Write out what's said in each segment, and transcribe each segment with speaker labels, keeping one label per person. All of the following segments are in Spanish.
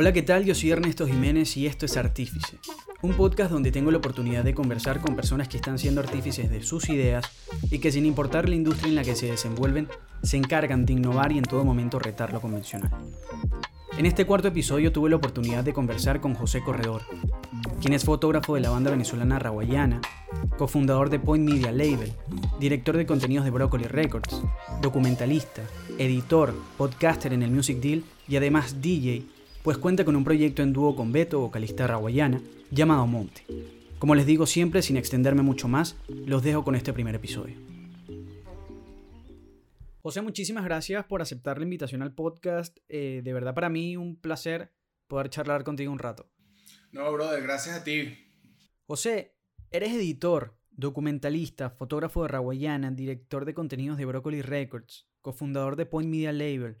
Speaker 1: Hola, ¿qué tal? Yo soy Ernesto Jiménez y esto es Artífice, un podcast donde tengo la oportunidad de conversar con personas que están siendo artífices de sus ideas y que sin importar la industria en la que se desenvuelven, se encargan de innovar y en todo momento retar lo convencional. En este cuarto episodio tuve la oportunidad de conversar con José Corredor, quien es fotógrafo de la banda venezolana Rawayana, cofundador de Point Media Label, director de contenidos de Broccoli Records, documentalista, editor, podcaster en el Music Deal y además DJ, pues cuenta con un proyecto en dúo con Beto, vocalista rawayana, llamado Monte. Como les digo siempre, sin extenderme mucho más, los dejo con este primer episodio. José, muchísimas gracias por aceptar la invitación al podcast. Eh, de verdad para mí un placer poder charlar contigo un rato.
Speaker 2: No, brother, gracias a ti.
Speaker 1: José, eres editor, documentalista, fotógrafo de Rawayana, director de contenidos de Broccoli Records, cofundador de Point Media Label,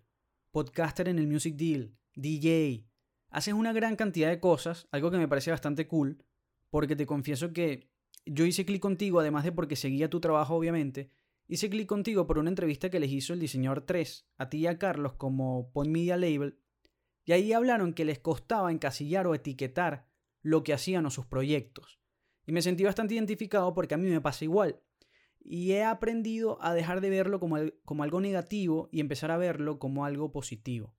Speaker 1: podcaster en el Music Deal, DJ. Haces una gran cantidad de cosas, algo que me parece bastante cool, porque te confieso que yo hice clic contigo, además de porque seguía tu trabajo, obviamente, Hice clic contigo por una entrevista que les hizo el diseñador 3, a ti y a Carlos, como Point Media Label, y ahí hablaron que les costaba encasillar o etiquetar lo que hacían o sus proyectos. Y me sentí bastante identificado porque a mí me pasa igual. Y he aprendido a dejar de verlo como, como algo negativo y empezar a verlo como algo positivo.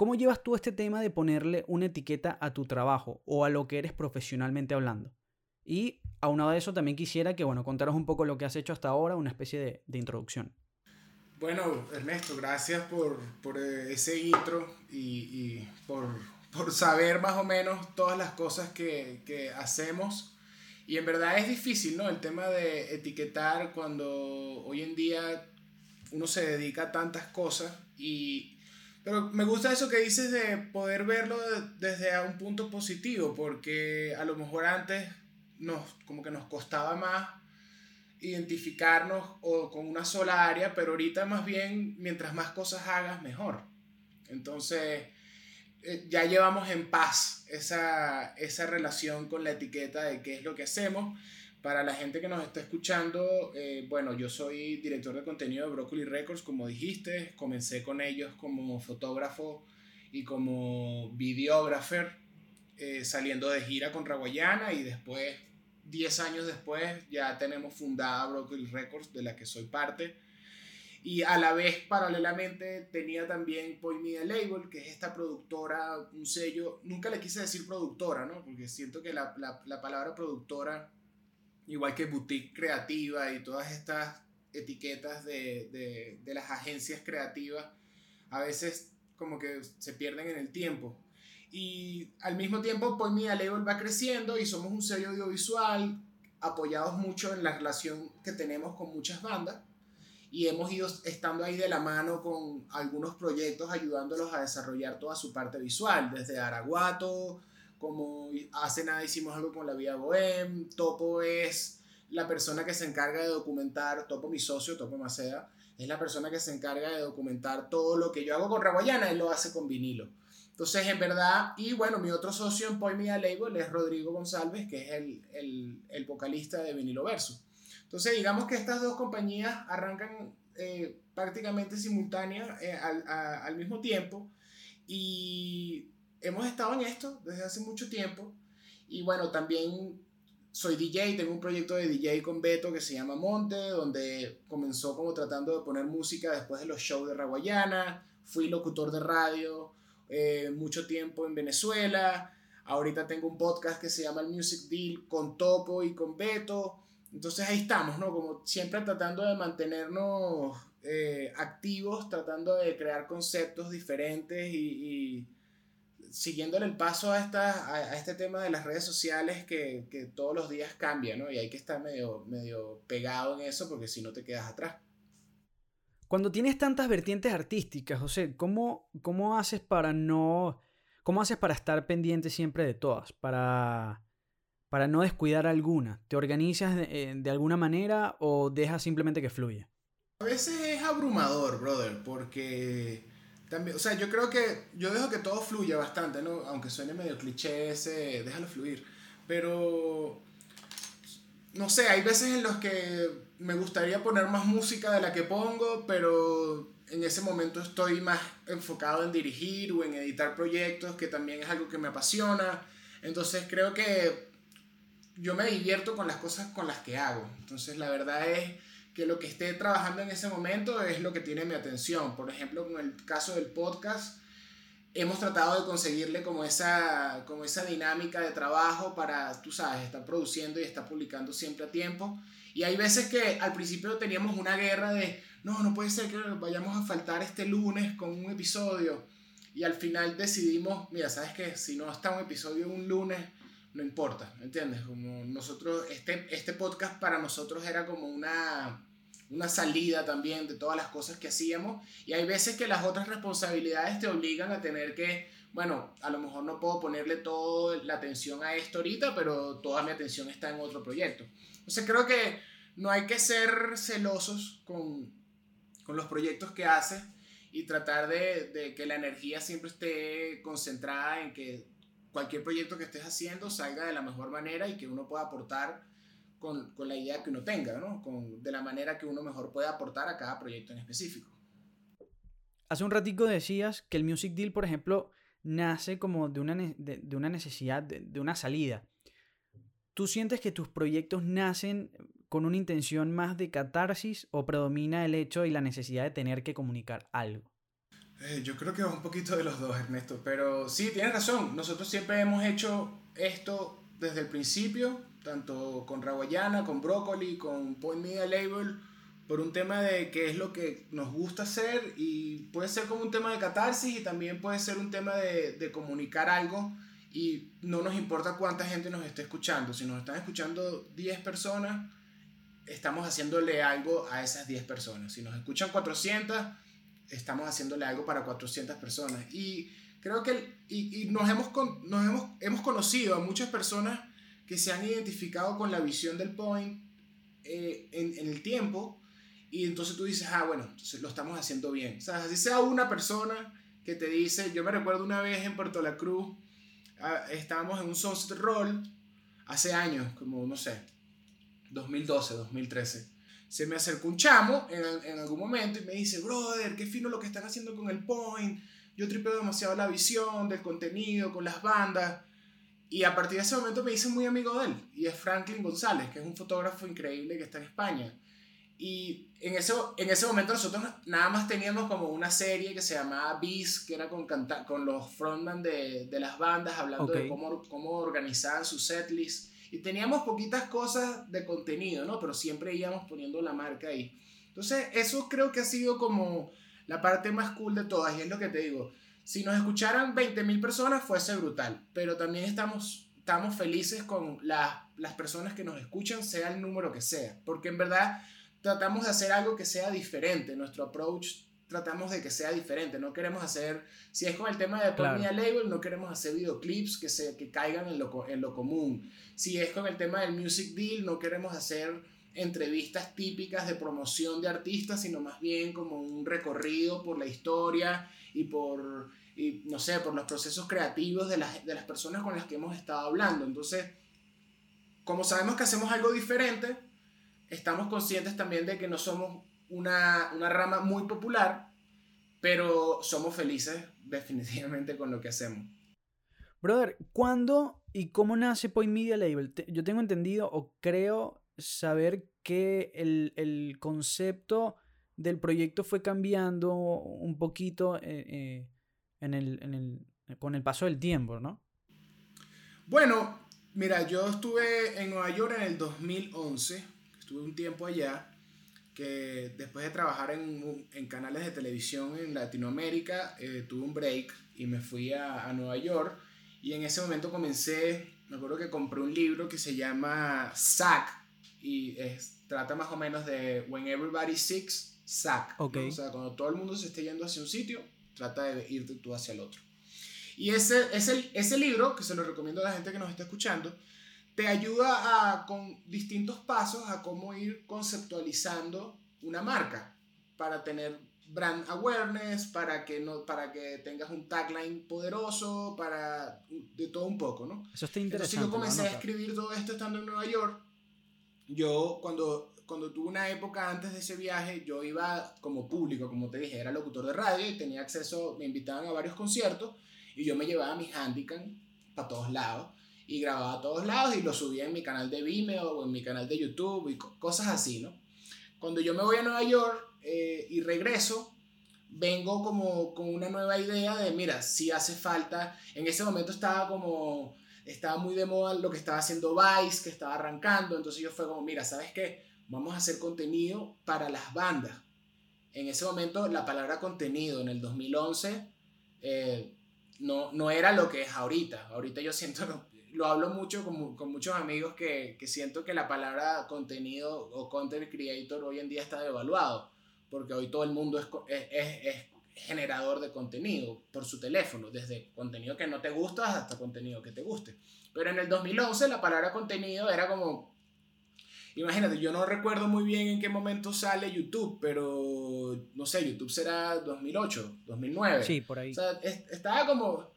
Speaker 1: ¿Cómo llevas tú este tema de ponerle una etiqueta a tu trabajo o a lo que eres profesionalmente hablando? Y aunado a eso, también quisiera que, bueno, contaros un poco lo que has hecho hasta ahora, una especie de, introducción.
Speaker 2: Bueno, Ernesto, gracias por, eh, ese intro y, por, por, saber más o menos todas las cosas que, que, hacemos. Y en verdad es difícil, ¿no? El tema de etiquetar cuando hoy en día uno se dedica a tantas cosas y... Pero me gusta eso que dices de poder verlo desde un punto positivo, porque a lo mejor antes nos, como que nos costaba más identificarnos o con una sola área, pero ahorita más bien, mientras más cosas hagas, mejor. Entonces, eh, ya llevamos en paz esa, esa relación con la etiqueta de qué es lo que hacemos. Para la gente que nos está escuchando, eh, bueno, yo soy director de contenido de Broccoli Records, como dijiste, comencé con ellos como fotógrafo y como videógrafo, eh, saliendo de gira con Raguayana y después 10 años después ya tenemos fundada Broccoli Records, de la que soy parte. Y a la vez, paralelamente, tenía también Point Media Label, que es esta productora, un sello. Nunca le quise decir productora, ¿no? Porque siento que la, la, la palabra productora, igual que boutique creativa y todas estas etiquetas de, de, de las agencias creativas, a veces como que se pierden en el tiempo. Y al mismo tiempo, Point Media Label va creciendo y somos un sello audiovisual apoyados mucho en la relación que tenemos con muchas bandas y hemos ido estando ahí de la mano con algunos proyectos ayudándolos a desarrollar toda su parte visual, desde Araguato, como hace nada hicimos algo con la Vía Bohem, Topo es la persona que se encarga de documentar, Topo mi socio, Topo Maceda, es la persona que se encarga de documentar todo lo que yo hago con Raguayana, él lo hace con vinilo. Entonces, en verdad, y bueno, mi otro socio en Point Media Label es Rodrigo González, que es el, el, el vocalista de Vinilo Verso. Entonces, digamos que estas dos compañías arrancan eh, prácticamente simultáneas eh, al, al mismo tiempo y hemos estado en esto desde hace mucho tiempo. Y bueno, también soy DJ, tengo un proyecto de DJ con Beto que se llama Monte, donde comenzó como tratando de poner música después de los shows de Raguayana, fui locutor de radio, eh, mucho tiempo en Venezuela. Ahorita tengo un podcast que se llama El Music Deal con Topo y con Beto. Entonces ahí estamos, ¿no? Como siempre tratando de mantenernos eh, activos, tratando de crear conceptos diferentes y, siguiéndole el paso a, esta, a, este tema de las redes sociales que, que, todos los días cambia, ¿no? Y hay que estar medio, medio pegado en eso porque si no te quedas atrás.
Speaker 1: Cuando tienes tantas vertientes artísticas, José, ¿cómo, cómo haces para no... ¿Cómo haces para estar pendiente siempre de todas? Para, para no descuidar alguna. ¿Te organizas de, eh, de, alguna manera o dejas simplemente que fluya?
Speaker 2: A veces es abrumador, brother, porque también, o sea, yo creo que yo dejo que todo fluya bastante, ¿no? Aunque suene medio cliché ese, déjalo fluir. Pero no sé, hay veces en los que me gustaría poner más música de la que pongo, pero en ese momento estoy más enfocado en dirigir o en editar proyectos, que también es algo que me apasiona. Entonces creo que yo me divierto con las cosas con las que hago. Entonces la verdad es que lo que esté trabajando en ese momento es lo que tiene mi atención. Por ejemplo, con el caso del podcast, hemos tratado de conseguirle como esa, como esa dinámica de trabajo para, tú sabes, estar produciendo y estar publicando siempre a tiempo. Y hay veces que al principio teníamos una guerra de, no, no puede ser que vayamos a faltar este lunes con un episodio. Y al final decidimos, mira, ¿sabes qué? Si no está un episodio un lunes, no importa, ¿entiendes? Como nosotros, este, este podcast para nosotros era como una, una salida también de todas las cosas que hacíamos. Y hay veces que las otras responsabilidades te obligan a tener que, bueno, a lo mejor no puedo ponerle toda la atención a esto ahorita, pero toda mi atención está en otro proyecto. Entonces creo que no hay que ser celosos con, con los proyectos que haces y tratar de, de, que la energía siempre esté concentrada en que cualquier proyecto que estés haciendo salga de la mejor manera y que uno pueda aportar con, con la idea que uno tenga, ¿no? Con, de la manera que uno mejor pueda aportar a cada proyecto en específico.
Speaker 1: Hace un ratico decías que el Music Deal, por ejemplo, nace como de una, de, de una necesidad, de, de una salida. ¿Tú sientes que tus proyectos nacen con una intención más de catarsis o predomina el hecho y la necesidad de tener que comunicar algo?
Speaker 2: Eh, yo creo que es un poquito de los dos, Ernesto, pero sí, tienes razón. Nosotros siempre hemos hecho esto desde el principio, tanto con Rawayana, con Broccoli, con Point Media Label, por un tema de qué es lo que nos gusta hacer y puede ser como un tema de catarsis y también puede ser un tema de, de comunicar algo y no nos importa cuánta gente nos esté escuchando. Si nos están escuchando 10 personas, estamos haciéndole algo a esas 10 personas. Si nos escuchan 400, estamos haciéndole algo para 400 personas. Y creo que y, y nos, hemos, nos hemos, hemos conocido a muchas personas que se han identificado con la visión del point eh, en, en, el tiempo. Y entonces tú dices, ah, bueno, entonces lo estamos haciendo bien. O sea, así sea una persona que te dice, yo me recuerdo una vez en Puerto La Cruz, ah, estábamos en un Sunset Roll hace años, como no sé, 2012, 2013. Se me acercó un chamo en, en, algún momento y me dice, brother, qué fino lo que están haciendo con el point. Yo tripeo demasiado la visión del contenido, con las bandas. Y a partir de ese momento me hice muy amigo de él. Y es Franklin González, que es un fotógrafo increíble que está en España. Y en ese, en ese momento nosotros nada más teníamos como una serie que se llamaba Beast, que era con, canta con los frontman de, de las bandas, hablando okay. de cómo, cómo organizaban su setlist. Y teníamos poquitas cosas de contenido, ¿no? Pero siempre íbamos poniendo la marca ahí. Entonces, eso creo que ha sido como la parte más cool de todas. Y es lo que te digo. Si nos escucharan 20.000 personas, fuese brutal. Pero también estamos, estamos felices con la, las personas que nos escuchan, sea el número que sea. Porque en verdad tratamos de hacer algo que sea diferente. Nuestro approach tratamos de que sea diferente. No queremos hacer, si es con el tema de claro. Label, no queremos hacer videoclips que, se, que caigan en lo, en lo común. Si es con el tema del Music Deal, no queremos hacer entrevistas típicas de promoción de artistas, sino más bien como un recorrido por la historia y por, y, no sé, por los procesos creativos de las, de las personas con las que hemos estado hablando. Entonces, como sabemos que hacemos algo diferente, estamos conscientes también de que no somos una, una rama muy popular, pero somos felices definitivamente con lo que hacemos.
Speaker 1: Brother, ¿cuándo y cómo nace Point Media Label? Yo tengo entendido o creo saber que el, el concepto del proyecto fue cambiando un poquito eh, eh, en el, en el, con el paso del tiempo, ¿no?
Speaker 2: Bueno, mira, yo estuve en Nueva York en el 2011, estuve un tiempo allá que después de trabajar en, en canales de televisión en Latinoamérica, eh, tuve un break y me fui a, a, Nueva York. Y en ese momento comencé, me acuerdo que compré un libro que se llama Sack y es, trata más o menos de When Everybody Seeks, Sack.
Speaker 1: Okay.
Speaker 2: ¿no? O sea, cuando todo el mundo se esté yendo hacia un sitio, trata de irte tú hacia el otro. Y ese, ese, ese libro, que se lo recomiendo a la gente que nos está escuchando, te ayuda a, con distintos pasos a cómo ir conceptualizando una marca para tener brand awareness, para que, no, para que tengas un tagline poderoso, para de todo un poco, ¿no?
Speaker 1: Eso está interesante.
Speaker 2: Entonces yo comencé a escribir todo esto estando en Nueva York yo cuando, cuando tuve una época antes de ese viaje, yo iba como público, como te dije, era locutor de radio y tenía acceso, me invitaban a varios conciertos y yo me llevaba mi Handycam para todos lados y grababa a todos lados y lo subía en mi canal de Vimeo o en mi canal de YouTube y cosas así, ¿no? Cuando yo me voy a Nueva York eh, y regreso, vengo como con una nueva idea de, mira, si hace falta, en ese momento estaba como, estaba muy de moda lo que estaba haciendo Vice, que estaba arrancando, entonces yo fue como, mira, ¿sabes qué? Vamos a hacer contenido para las bandas. En ese momento la palabra contenido en el 2011 eh, no, no era lo que es ahorita. Ahorita yo siento, lo hablo mucho con, con muchos amigos que, que, siento que la palabra contenido o content creator hoy en día está devaluado, porque hoy todo el mundo es, es, es, generador de contenido por su teléfono, desde contenido que no te gusta hasta contenido que te guste. Pero en el 2011 la palabra contenido era como, imagínate, yo no recuerdo muy bien en qué momento sale YouTube, pero no sé, YouTube será 2008, 2009.
Speaker 1: Sí, por ahí.
Speaker 2: O sea, estaba como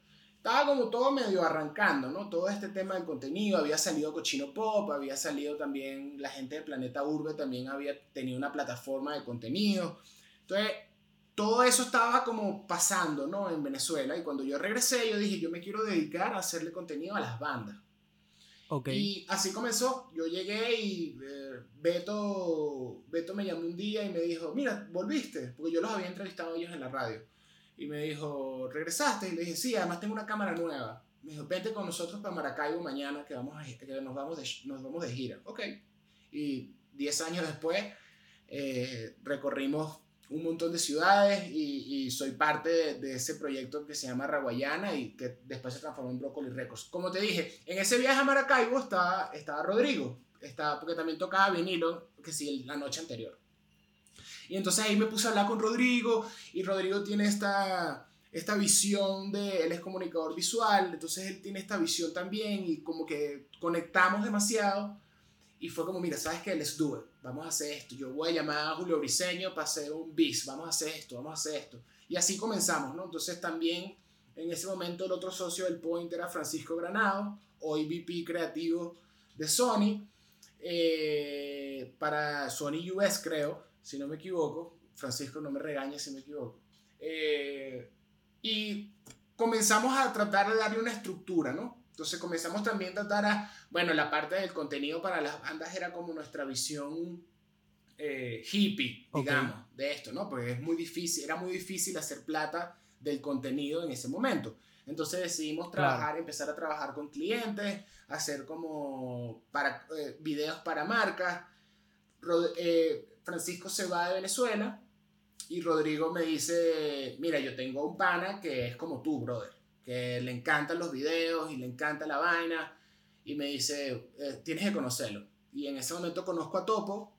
Speaker 2: estaba como todo medio arrancando, ¿no? Todo este tema del contenido, había salido Cochino Pop, había salido también la gente de Planeta Urbe, también había tenido una plataforma de contenido. Entonces, todo eso estaba como pasando, ¿no? En Venezuela. Y cuando yo regresé, yo dije, yo me quiero dedicar a hacerle contenido a las bandas.
Speaker 1: Okay.
Speaker 2: Y así comenzó. Yo llegué y eh, Beto, Beto me llamó un día y me dijo, mira, volviste, porque yo los había entrevistado a ellos en la radio. Y me dijo, ¿regresaste? Y le dije, sí, además tengo una cámara nueva. Me dijo, vente con nosotros para Maracaibo mañana, que, vamos a, que nos, vamos de, nos vamos de gira. Ok. Y 10 años después eh, recorrimos un montón de ciudades y, y soy parte de, de, ese proyecto que se llama Raguayana y que después se transformó en Broccoli Records. Como te dije, en ese viaje a Maracaibo estaba, estaba Rodrigo, estaba, porque también tocaba vinilo, que sí, la noche anterior. Y entonces ahí me puse a hablar con Rodrigo y Rodrigo tiene esta, esta visión de, él es comunicador visual, entonces él tiene esta visión también y como que conectamos demasiado y fue como, mira, ¿sabes qué? Let's do it, vamos a hacer esto, yo voy a llamar a Julio Briseño para hacer un bis, vamos a hacer esto, vamos a hacer esto. Y así comenzamos, ¿no? Entonces también en ese momento el otro socio del Point era Francisco Granado, hoy VP creativo de Sony, eh, para Sony US creo, si no me equivoco. Francisco, no me regañe si me equivoco. Eh, y comenzamos a tratar de darle una estructura, ¿no? Entonces comenzamos también a tratar a, bueno, la parte del contenido para las bandas era como nuestra visión eh, hippie, digamos, okay. de esto, ¿no? Porque es muy difícil, era muy difícil hacer plata del contenido en ese momento. Entonces decidimos trabajar, claro. empezar a trabajar con clientes, hacer como para, eh, videos para marcas. Eh, Francisco se va de Venezuela y Rodrigo me dice, mira, yo tengo un pana que es como tú, brother, que le encantan los videos y le encanta la vaina y me dice, eh, tienes que conocerlo. Y en ese momento conozco a Topo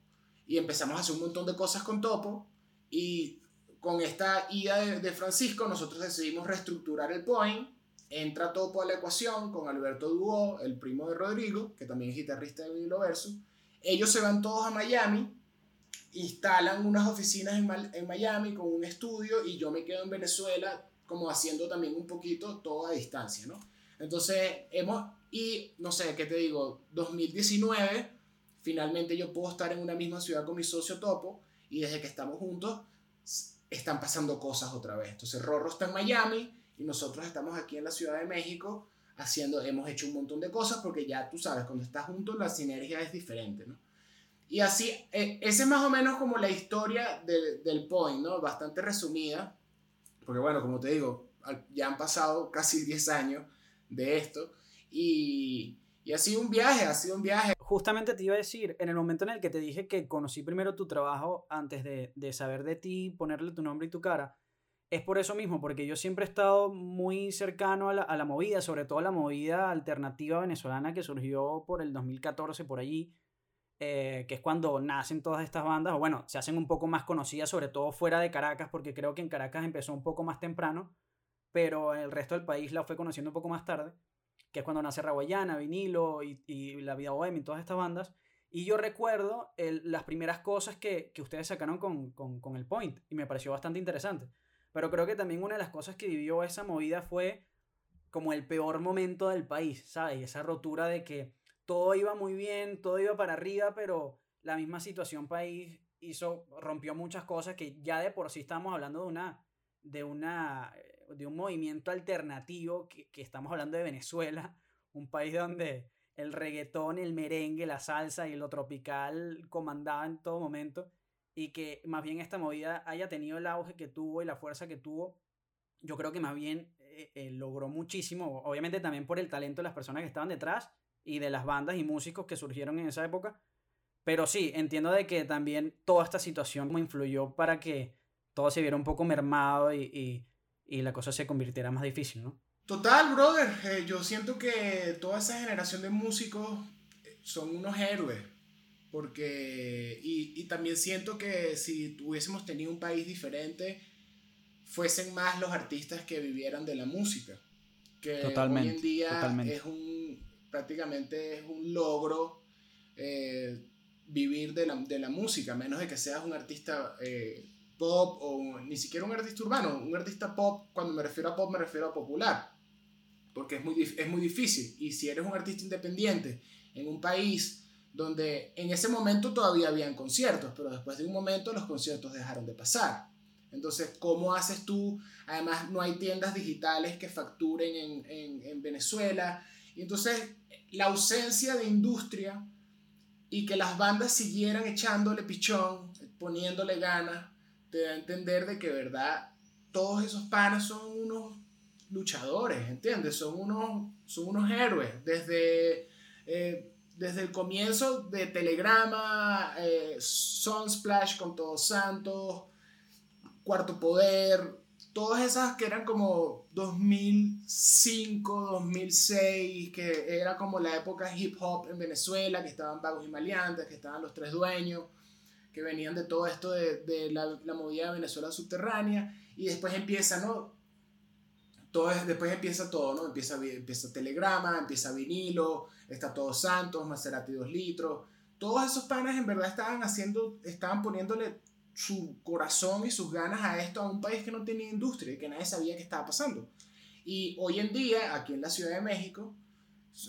Speaker 2: y empezamos a hacer un montón de cosas con Topo y con esta ida de, Francisco nosotros decidimos reestructurar el point. Entra Topo a la ecuación con Alberto Duo, el primo de Rodrigo, que también es guitarrista de Vinilo Verso. Ellos se van todos a Miami instalan unas oficinas en, en, Miami con un estudio y yo me quedo en Venezuela como haciendo también un poquito todo a distancia, ¿no? Entonces, hemos, y no sé, ¿qué te digo? 2019, finalmente yo puedo estar en una misma ciudad con mi socio Topo y desde que estamos juntos están pasando cosas otra vez. Entonces, Rorro está en Miami y nosotros estamos aquí en la Ciudad de México haciendo, hemos hecho un montón de cosas porque ya tú sabes, cuando estás juntos la sinergia es diferente, ¿no? Y así, eh, esa es más o menos como la historia de, del point, ¿no? Bastante resumida, porque bueno, como te digo, ya han pasado casi 10 años de esto y, y ha sido un viaje, ha sido un viaje.
Speaker 1: Justamente te iba a decir, en el momento en el que te dije que conocí primero tu trabajo antes de, de saber de ti, ponerle tu nombre y tu cara, es por eso mismo, porque yo siempre he estado muy cercano a la, a la movida, sobre todo la movida alternativa venezolana que surgió por el 2014 por allí eh, que es cuando nacen todas estas bandas, o bueno, se hacen un poco más conocidas, sobre todo fuera de Caracas, porque creo que en Caracas empezó un poco más temprano, pero el resto del país la fue conociendo un poco más tarde, que es cuando nace Raguayana, Vinilo y, y La Vida Bohemia y todas estas bandas. Y yo recuerdo las primeras cosas que, que ustedes sacaron con, con, con, el Point, y me pareció bastante interesante. Pero creo que también una de las cosas que vivió esa movida fue como el peor momento del país, ¿sabes? Y esa rotura de que todo iba muy bien, todo iba para arriba, pero la misma situación país hizo, rompió muchas cosas que ya de por sí estamos hablando de una, de una, eh, de un movimiento alternativo que, que estamos hablando de Venezuela, un país donde el reggaetón, el merengue, la salsa y lo tropical comandaba en todo momento y que más bien esta movida haya tenido el auge que tuvo y la fuerza que tuvo, yo creo que más bien eh, eh, logró muchísimo, obviamente también por el talento de las personas que estaban detrás y de las bandas y músicos que surgieron en esa época, pero sí, entiendo de que también toda esta situación me influyó para que todo se viera un poco mermado y, y, y la cosa se convirtiera más difícil, ¿no?
Speaker 2: Total, brother. Eh, yo siento que toda esa generación de músicos son unos héroes. Porque. Y, y, también siento que si hubiésemos tenido un país diferente, fuesen más los artistas que vivieran de la música. Que
Speaker 1: totalmente,
Speaker 2: hoy en día es un. Prácticamente es un logro eh, vivir de la, de la, música, menos de que seas un artista. Eh, pop o ni siquiera un artista urbano, un artista pop, cuando me refiero a pop me refiero a popular porque es muy, es muy difícil. Y si eres un artista independiente en un país donde en ese momento todavía habían conciertos, pero después de un momento los conciertos dejaron de pasar. Entonces, ¿cómo haces tú? Además, no hay tiendas digitales que facturen en, en, en Venezuela. Y entonces, la ausencia de industria y que las bandas siguieran echándole pichón, poniéndole ganas, te da a entender de que, verdad, todos esos panes son unos luchadores, ¿entiendes? Son unos, son unos héroes. Desde, eh, desde el comienzo de Telegrama, eh, Sunsplash con Todos Santos, Cuarto Poder, todas esas que eran como 2005, 2006, que era como la época hip hop en Venezuela, que estaban Vagos y Maleantes, que estaban los tres dueños, que venían de todo esto de, de la, la movida de Venezuela subterránea, y después empieza, ¿no? después empieza todo, ¿no? Empieza, empieza Telegrama, empieza vinilo, está Todos Santos, Maserati 2 litros. Todos esos panes en verdad estaban haciendo, estaban poniéndole su corazón y sus ganas a esto a un país que no tenía industria y que nadie sabía qué estaba pasando. Y hoy en día, aquí en la Ciudad de México,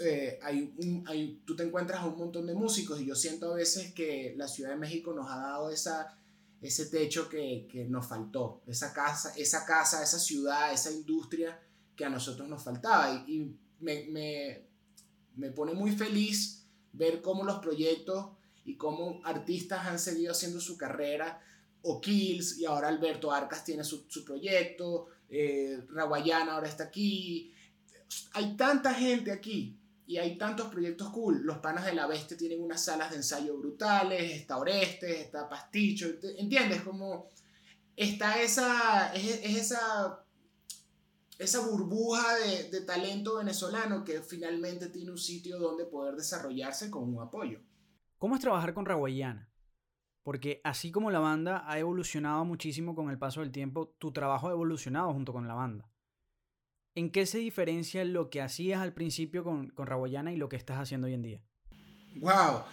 Speaker 2: eh, hay un, hay, tú te encuentras a un montón de músicos y yo siento a veces que la Ciudad de México nos ha dado esa ese techo que, que, nos faltó, esa casa, esa casa, esa ciudad, esa industria que a nosotros nos faltaba. Y, y me, me, me, pone muy feliz ver cómo los proyectos y cómo artistas han seguido haciendo su carrera. O Kills, y ahora Alberto Arcas tiene su, su proyecto, eh, Raguayana ahora está aquí. Hay tanta gente aquí y hay tantos proyectos cool. Los panas de la bestia tienen unas salas de ensayo brutales, está Orestes, está Pasticho, ¿entiendes? Como está esa, es, esa, esa burbuja de, de, talento venezolano que finalmente tiene un sitio donde poder desarrollarse con un apoyo.
Speaker 1: ¿Cómo es trabajar con Raguayana? Porque así como la banda ha evolucionado muchísimo con el paso del tiempo, tu trabajo ha evolucionado junto con la banda. ¿En qué se diferencia lo que hacías al principio con, con Raboyana y lo que estás haciendo hoy en día?
Speaker 2: ¡Wow!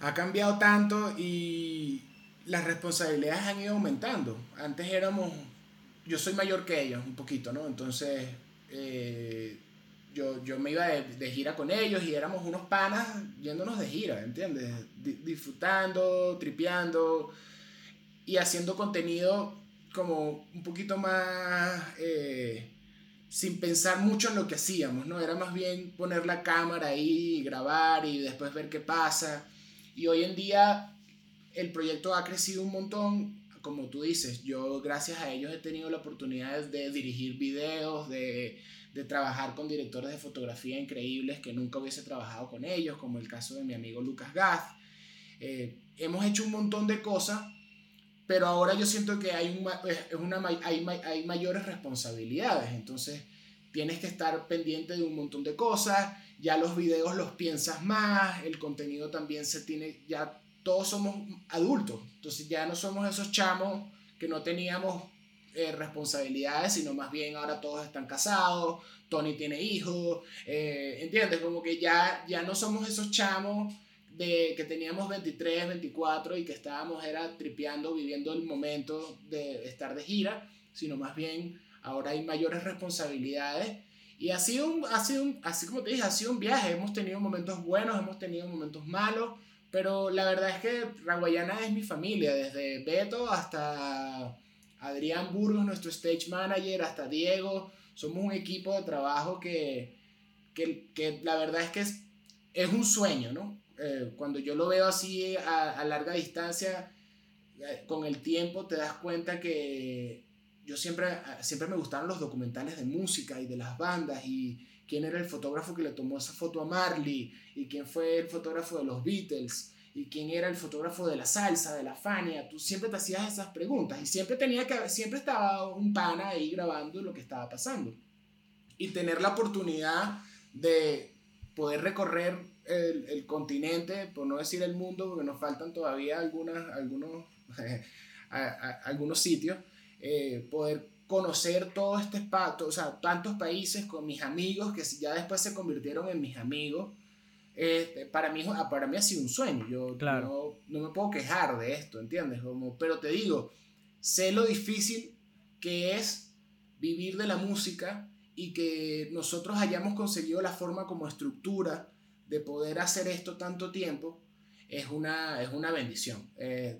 Speaker 2: Ha cambiado tanto y las responsabilidades han ido aumentando. Antes éramos, yo soy mayor que ellos un poquito, ¿no? Entonces eh, yo, yo me iba de, de, gira con ellos y éramos unos panas yéndonos de gira, ¿entiendes? Disfrutando, tripeando y haciendo contenido como un poquito más... Eh, sin pensar mucho en lo que hacíamos, ¿no? Era más bien poner la cámara ahí, grabar y después ver qué pasa. Y hoy en día el proyecto ha crecido un montón, como tú dices, yo gracias a ellos he tenido la oportunidad de dirigir videos, de, de trabajar con directores de fotografía increíbles que nunca hubiese trabajado con ellos, como el caso de mi amigo Lucas Gath. Eh, hemos hecho un montón de cosas pero ahora yo siento que hay, un, es una, hay, hay mayores responsabilidades, entonces tienes que estar pendiente de un montón de cosas, ya los videos los piensas más, el contenido también se tiene, ya todos somos adultos, entonces ya no somos esos chamos que no teníamos eh, responsabilidades, sino más bien ahora todos están casados, Tony tiene hijos, eh, ¿entiendes? Como que ya, ya no somos esos chamos de que teníamos 23, 24 y que estábamos era tripeando, viviendo el momento de estar de gira, sino más bien ahora hay mayores responsabilidades Y ha sido, un, ha sido un, así como te dije, ha sido un viaje. Hemos tenido momentos buenos, hemos tenido momentos malos, pero la verdad es que Raguayana es mi familia, desde Beto hasta Adrián Burgos, nuestro stage manager, hasta Diego. Somos un equipo de trabajo que, que, que la verdad es que es, es un sueño, ¿no? Eh, cuando yo lo veo así a, a larga distancia, eh, con el tiempo te das cuenta que yo siempre, siempre me gustaron los documentales de música y de las bandas y quién era el fotógrafo que le tomó esa foto a Marley y quién fue el fotógrafo de los Beatles y quién era el fotógrafo de la salsa, de la Fania, tú siempre te hacías esas preguntas y siempre tenía que siempre estaba un pana ahí grabando lo que estaba pasando. Y tener la oportunidad de poder recorrer el, el continente, por no decir el mundo, porque nos faltan todavía algunas, algunos, algunos sitios, eh, poder conocer todo este espacio, o sea, tantos países con mis amigos que ya después se convirtieron en mis amigos. Eh, para, mí, para mí ha sido un sueño. Yo no, no, me puedo quejar de esto, ¿entiendes? Como, pero te digo, sé lo difícil que es vivir de la música y que nosotros hayamos conseguido la forma como estructura de poder hacer esto tanto tiempo es una, es una bendición. Eh,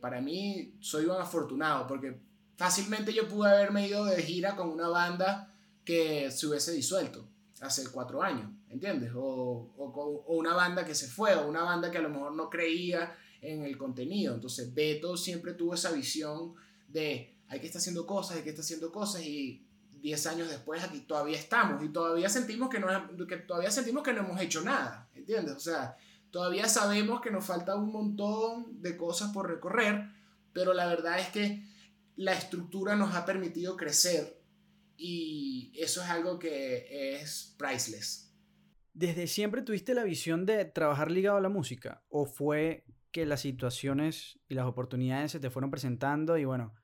Speaker 2: para mí soy un afortunado porque fácilmente yo pude haberme ido de gira con una banda que se hubiese disuelto hace cuatro años, ¿entiendes? O, o, una banda que se fue, o una banda que a lo mejor no creía en el contenido. Entonces Beto siempre tuvo esa visión de hay que estar haciendo cosas, hay que estar haciendo cosas y diez años después aquí todavía estamos y todavía sentimos que no, que todavía sentimos que no hemos hecho nada, ¿entiendes? O sea, todavía sabemos que nos falta un montón de cosas por recorrer, pero la verdad es que la estructura nos ha permitido crecer y eso es algo que es priceless.
Speaker 1: ¿Desde siempre tuviste la visión de trabajar ligado a la música? ¿O fue que las situaciones y las oportunidades se te fueron presentando y bueno,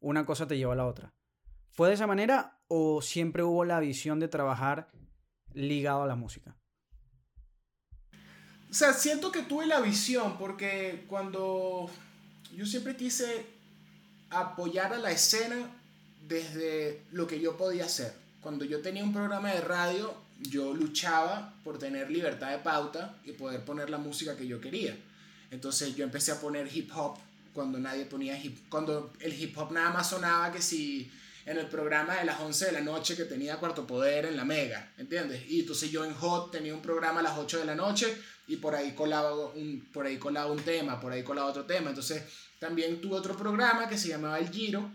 Speaker 1: una cosa te llevó a la otra? ¿Fue de esa manera o siempre hubo la visión de trabajar ligado a la música?
Speaker 2: O sea, siento que tuve la visión porque cuando yo siempre quise apoyar a la escena desde lo que yo podía hacer. Cuando yo tenía un programa de radio, yo luchaba por tener libertad de pauta y poder poner la música que yo quería. Entonces yo empecé a poner hip hop cuando nadie ponía hip cuando el hip hop nada más sonaba que si en el programa de las 11 de la noche que tenía Cuarto Poder en la Mega, ¿entiendes? Y entonces yo en Hot tenía un programa a las 8 de la noche y por ahí colaba un, por ahí colaba un tema, por ahí colaba otro tema. Entonces también tuve otro programa que se llamaba El Giro,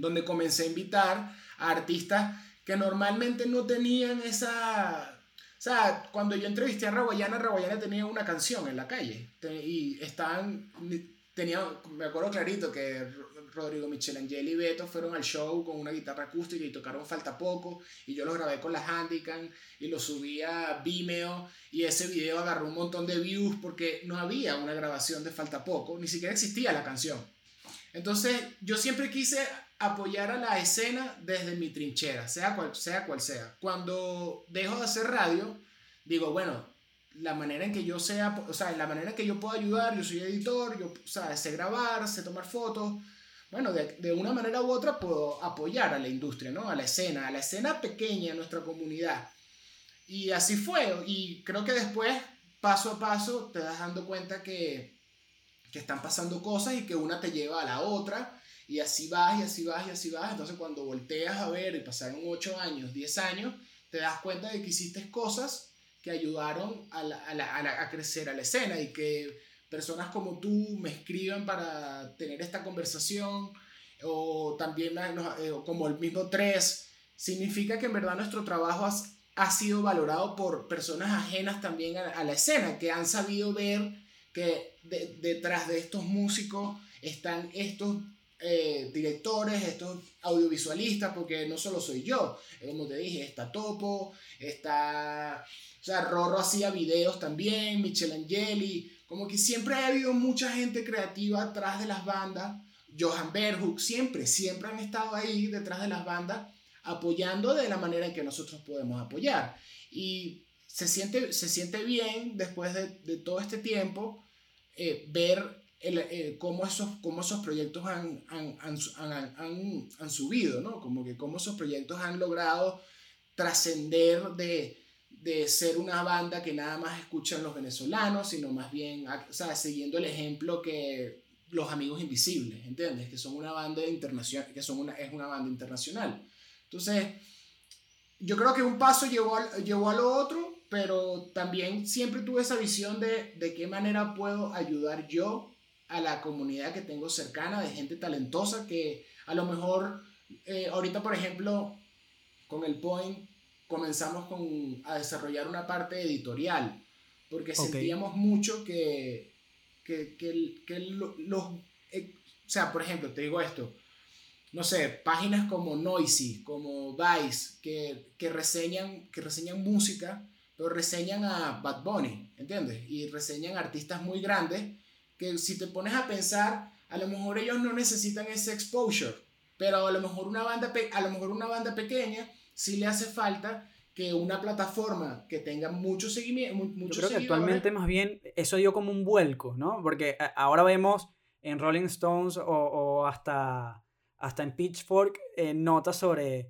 Speaker 2: donde comencé a invitar a artistas que normalmente no tenían esa... O sea, cuando yo entrevisté a Raguayana, Raguayana tenía una canción en la calle y estaban... Tenía, me acuerdo clarito que Rodrigo Michelangelo y Beto fueron al show con una guitarra acústica y tocaron Falta Poco y yo los grabé con la Handycam y lo subí a Vimeo y ese video agarró un montón de views porque no había una grabación de Falta Poco, ni siquiera existía la canción. Entonces yo siempre quise apoyar a la escena desde mi trinchera, sea cual sea. Cual sea. Cuando dejo de hacer radio, digo, bueno, la manera en que yo sea, o sea, la manera en que yo puedo ayudar, yo soy editor, yo o sé grabar, sé tomar fotos, bueno, de, una manera u otra puedo apoyar a la industria, ¿no? A la escena, a la escena pequeña, en nuestra comunidad. Y así fue. Y creo que después, paso a paso, te das dando cuenta que, que están pasando cosas y que una te lleva a la otra. Y así vas y así vas y así vas. Entonces cuando volteas a ver y pasaron 8 años, 10 años, te das cuenta de que hiciste cosas que ayudaron a, la, a, la, a crecer a la escena y que personas como tú me escriban para tener esta conversación o también eh, como el mismo tres, significa que en verdad nuestro trabajo ha, sido valorado por personas ajenas también a, la escena, que han sabido ver que detrás de estos músicos están estos eh, directores, estos audiovisualistas, porque no solo soy yo, como te dije, está Topo, está, o sea, Rorro hacía videos también, Michelangeli, como que siempre ha habido mucha gente creativa atrás de las bandas. Johan Berhook, siempre, siempre han estado ahí detrás de las bandas apoyando de la manera en que nosotros podemos apoyar. Y se siente, se siente bien después de, de todo este tiempo eh, ver el, eh, cómo, esos, cómo esos proyectos han, han, han, han, subido, ¿no? Como que cómo esos proyectos han logrado trascender de, de ser una banda que nada más escuchan los venezolanos, sino más bien, o sea, siguiendo el ejemplo que los Amigos Invisibles, ¿entiendes? Que son una banda internacional, que son una, es una banda internacional. Entonces, yo creo que un paso llevó, llevó a lo otro, pero también siempre tuve esa visión de, de qué manera puedo ayudar yo a la comunidad que tengo cercana, de gente talentosa que a lo mejor, eh, ahorita por ejemplo, con el Point comenzamos con, a desarrollar una parte editorial, porque sentíamos mucho que, que, que, que los... Eh, o sea, por ejemplo, te digo esto, no sé, páginas como Noisy, como Vice, que, que, reseñan, que reseñan música, pero reseñan a Bad Bunny, ¿entiendes? Y reseñan artistas muy grandes que si te pones a pensar, a lo mejor ellos no necesitan ese exposure, pero a lo mejor una banda, a lo mejor una banda pequeña sí le hace falta que una plataforma que tenga mucho seguimiento, Yo
Speaker 1: creo que actualmente más bien eso dio como un vuelco, ¿no? Porque ahora vemos en Rolling Stones o, o hasta, hasta en Pitchfork eh, notas sobre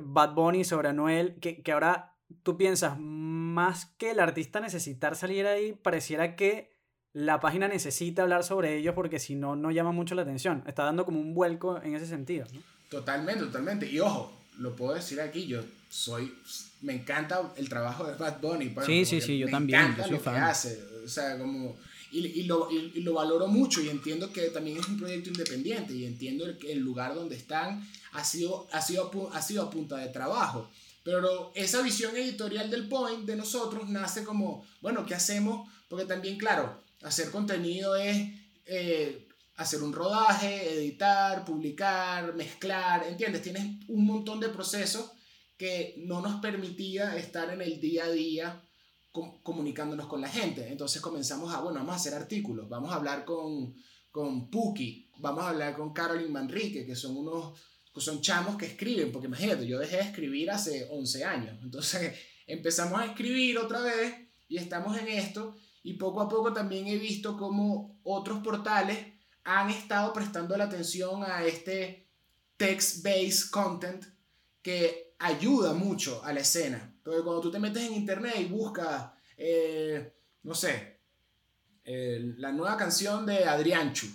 Speaker 1: Bad Bunny, sobre Anuel, que, que ahora tú piensas, más que el artista necesitar salir ahí, pareciera que la página necesita hablar sobre ellos porque si no, no llama mucho la atención. Está dando como un vuelco en ese sentido. ¿no?
Speaker 2: Totalmente, totalmente. Y ojo, lo puedo decir aquí, yo soy, me encanta el trabajo de Bad Bunny.
Speaker 1: Pues, sí, sí, sí, yo también. Me
Speaker 2: encanta lo que hace. O sea, como, y, y, lo, y, lo, valoro mucho y entiendo que también es un proyecto independiente y entiendo el, el lugar donde están ha sido, ha, sido, ha sido a punta de trabajo. Pero esa visión editorial del Point de nosotros nace como, bueno, ¿qué hacemos? Porque también, claro, Hacer contenido es eh, hacer un rodaje, editar, publicar, mezclar, ¿entiendes? Tienes un montón de procesos que no nos permitía estar en el día a día comunicándonos con la gente. Entonces comenzamos a, bueno, vamos a hacer artículos, vamos a hablar con, con Puki, vamos a hablar con Caroline Manrique, que son unos, son chamos que escriben, porque imagínate, yo dejé de escribir hace 11 años. Entonces empezamos a escribir otra vez y estamos en esto y poco a poco también he visto cómo otros portales han estado prestando la atención a este text-based content que ayuda mucho a la escena. Porque cuando tú te metes en internet y buscas, eh, no sé, la nueva canción de Adrianchu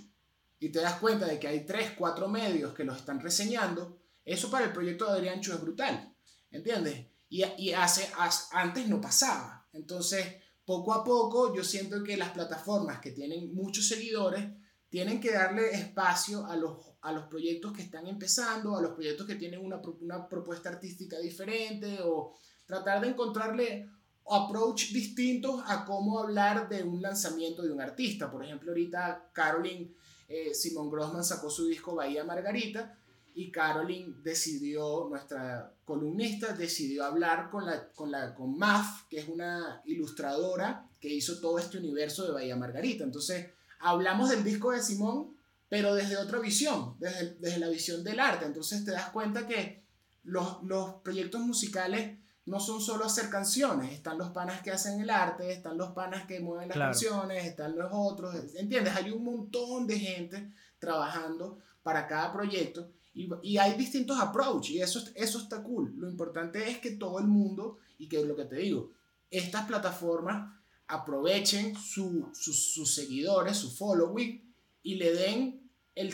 Speaker 2: y te das cuenta de que hay tres, cuatro medios que los están reseñando, eso para el proyecto de Adrianchu es brutal, ¿entiendes? Y, y hace, antes no pasaba. Entonces, poco a poco yo siento que las plataformas que tienen muchos seguidores tienen que darle espacio a los, a los proyectos que están empezando, a los proyectos que tienen una, una propuesta artística diferente o tratar de encontrarle approach distintos a cómo hablar de un lanzamiento de un artista. Por ejemplo, ahorita Caroline eh, Simon Grossman sacó su disco Bahía Margarita y Caroline decidió, nuestra columnista, decidió hablar con, la, con, la, con Maf, que es una ilustradora que hizo todo este universo de Bahía Margarita. Entonces, hablamos del disco de Simón, pero desde otra visión, desde, desde la visión del arte. Entonces, te das cuenta que los, los proyectos musicales no son solo hacer canciones, están los panas que hacen el arte, están los panas que mueven las canciones, están los otros, ¿entiendes? Hay un montón de gente trabajando para cada proyecto y, hay distintos approaches y eso, eso está cool. Lo importante es que todo el mundo, y que es lo que te digo, estas plataformas aprovechen su, sus seguidores, su following y le den el,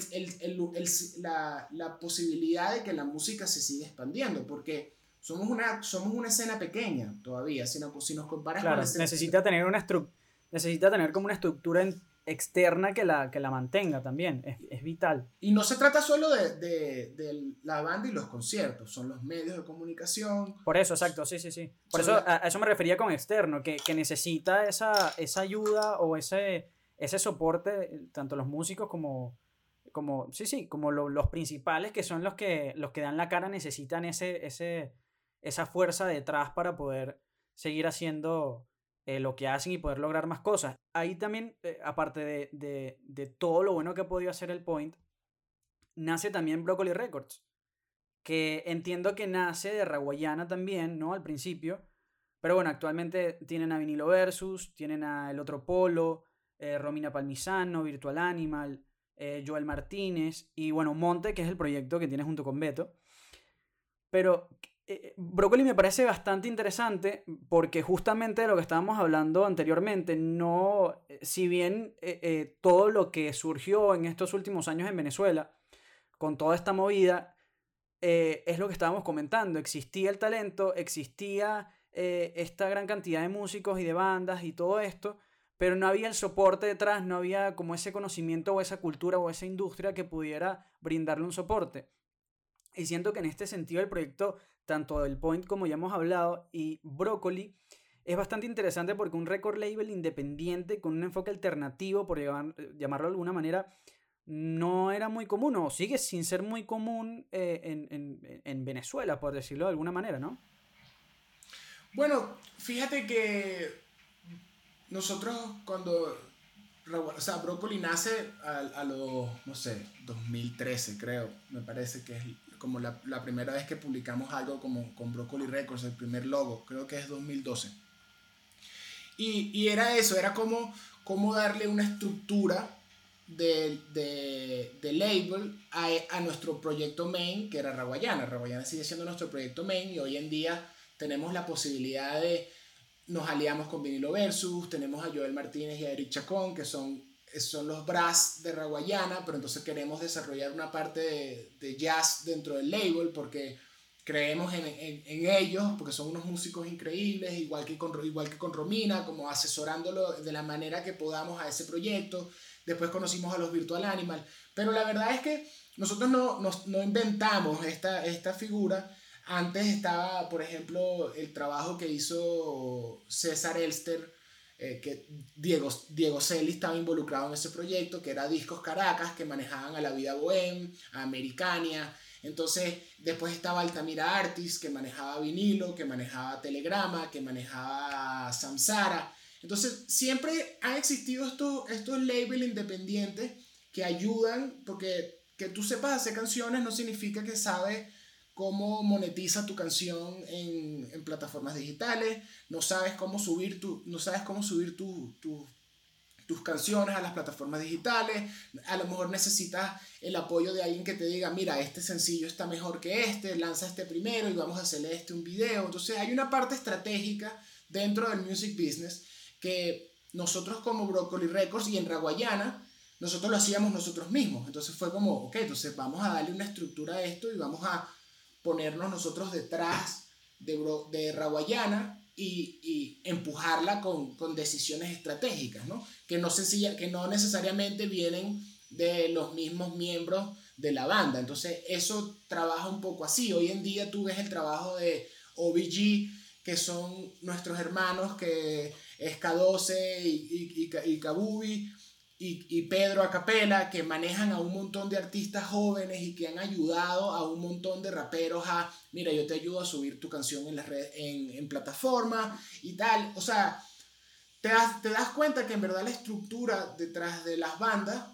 Speaker 2: la, la, posibilidad de que la música se siga expandiendo, porque somos una, somos una escena pequeña todavía, si, no, si nos comparas
Speaker 1: con necesita tener una necesita tener como una estructura en, externa que la, que la mantenga también, es, es vital.
Speaker 2: Y no se trata solo de, de, de, la banda y los conciertos, son los medios de comunicación.
Speaker 1: Por eso, exacto, sí, sí, sí. Por eso a, eso me refería con externo, que, que necesita esa, esa, ayuda o ese, ese soporte, tanto los músicos como, como sí, sí, como los principales, que son los que, los que dan la cara, necesitan ese, ese, esa fuerza detrás para poder seguir haciendo eh, lo que hacen y poder lograr más cosas. Ahí también, eh, aparte de, de, todo lo bueno que ha podido hacer el Point, nace también Broccoli Records, que entiendo que nace de Raguayana también, ¿no? Al principio, pero bueno, actualmente tienen a Vinilo Versus, tienen a El Otro Polo, eh, Romina Palmisano, Virtual Animal, Joel Martínez y bueno, Monte, que es el proyecto que tiene junto con Beto. Pero eh, Broccoli me parece bastante interesante porque justamente de lo que estábamos hablando anteriormente, no, eh, si bien eh, todo lo que surgió en estos últimos años en Venezuela, con toda esta movida, es lo que estábamos comentando, existía el talento, existía esta gran cantidad de músicos y de bandas y todo esto, pero no había el soporte detrás, no había como ese conocimiento o esa cultura o esa industria que pudiera brindarle un soporte. Y siento que en este sentido el proyecto, tanto el Point como ya hemos hablado, y Broccoli, es bastante interesante porque un record label independiente con un enfoque alternativo, por llamarlo de alguna manera, no era muy común o sigue sin ser muy común eh, en, en, Venezuela, por decirlo de alguna manera, ¿no?
Speaker 2: Bueno, fíjate que nosotros cuando o sea, Broccoli nace a, a los, no sé, 2013 creo, me parece que es como la, la, primera vez que publicamos algo como con Broccoli Records, el primer logo, creo que es 2012. Y, y era eso, era como, como darle una estructura de, de, de label a, a, nuestro proyecto main, que era Raguayana. Raguayana sigue siendo nuestro proyecto main y hoy en día tenemos la posibilidad de, nos aliamos con Vinilo Versus, tenemos a Joel Martínez y a Eric Chacón, que son son los brass de Raguayana, pero entonces queremos desarrollar una parte de, jazz dentro del label porque creemos en, en, ellos, porque son unos músicos increíbles, igual que, con, igual que con Romina, como asesorándolo de la manera que podamos a ese proyecto. Después conocimos a los Virtual Animal, pero la verdad es que nosotros no, no inventamos esta, esta figura. Antes estaba, por ejemplo, el trabajo que hizo César Elster eh, que Diego, Diego Celi estaba involucrado en ese proyecto, que era Discos Caracas, que manejaban a la vida bohem, a Americania. Entonces, después estaba Altamira Artis, que manejaba vinilo, que manejaba Telegrama, que manejaba Samsara. Entonces, siempre han existido estos, estos labels independientes que ayudan, porque que tú sepas hacer canciones no significa que sabes cómo monetiza tu canción en, en, plataformas digitales, no sabes cómo subir, tu, no sabes cómo subir tu, tu, tus canciones a las plataformas digitales, a lo mejor necesitas el apoyo de alguien que te diga, mira, este sencillo está mejor que este, lanza este primero y vamos a hacerle este un video. Entonces hay una parte estratégica dentro del music business que nosotros como Broccoli Records y en Raguayana, nosotros lo hacíamos nosotros mismos. Entonces fue como, ok, entonces vamos a darle una estructura a esto y vamos a ponernos nosotros detrás de, de Raguayana y, y empujarla con, con, decisiones estratégicas, ¿no? Que, no que no necesariamente vienen de los mismos miembros de la banda. Entonces, eso trabaja un poco así. Hoy en día tú ves el trabajo de OBG, que son nuestros hermanos, que es K12 y, y, y, y Kabubi, y, y, Pedro Acapela, que manejan a un montón de artistas jóvenes y que han ayudado a un montón de raperos a, mira, yo te ayudo a subir tu canción en, la red, en, en plataforma y tal. O sea, te das, te das cuenta que en verdad la estructura detrás de las bandas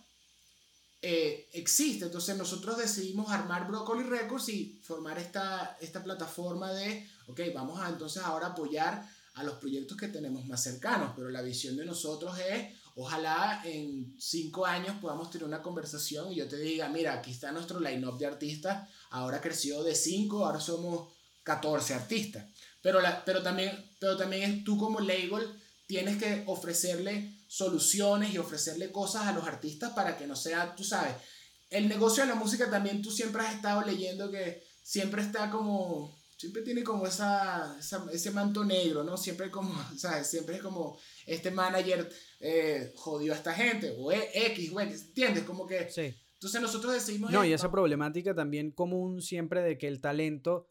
Speaker 2: eh, existe. Entonces nosotros decidimos armar Broccoli Records y formar esta, esta plataforma de, ok, vamos a entonces ahora apoyar a los proyectos que tenemos más cercanos, pero la visión de nosotros es Ojalá en cinco años podamos tener una conversación y yo te diga, mira, aquí está nuestro line-up de artistas, ahora creció de 5, ahora somos 14 artistas. Pero, la, pero, también, pero también tú como label tienes que ofrecerle soluciones y ofrecerle cosas a los artistas para que no sea, tú sabes, el negocio de la música también tú siempre has estado leyendo que siempre está como, siempre tiene como esa, ese manto negro, ¿no? Siempre como, ¿sabes? Siempre es como este manager eh, jodió a esta gente, o e, X, güey, ¿entiendes? Como que... Sí. Entonces nosotros decidimos...
Speaker 1: No, y esa problemática también común siempre de que el talento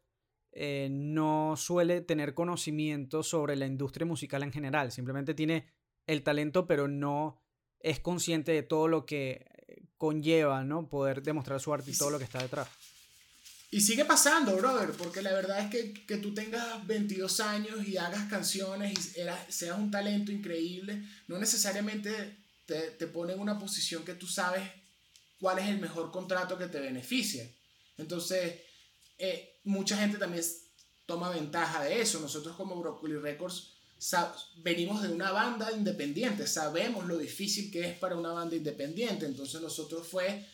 Speaker 1: eh, no suele tener conocimiento sobre la industria musical en general, simplemente tiene el talento, pero no es consciente de todo lo que conlleva, ¿no? Poder demostrar su arte y todo lo que está detrás.
Speaker 2: Y sigue pasando, brother, porque la verdad es que, que tú tengas 22 años y hagas canciones y seas un talento increíble, no necesariamente te, te pone en una posición que tú sabes cuál es el mejor contrato que te beneficia. Entonces, eh, mucha gente también toma ventaja de eso. Nosotros como Broccoli Records venimos de una banda independiente, sabemos lo difícil que es para una banda independiente. Entonces nosotros fue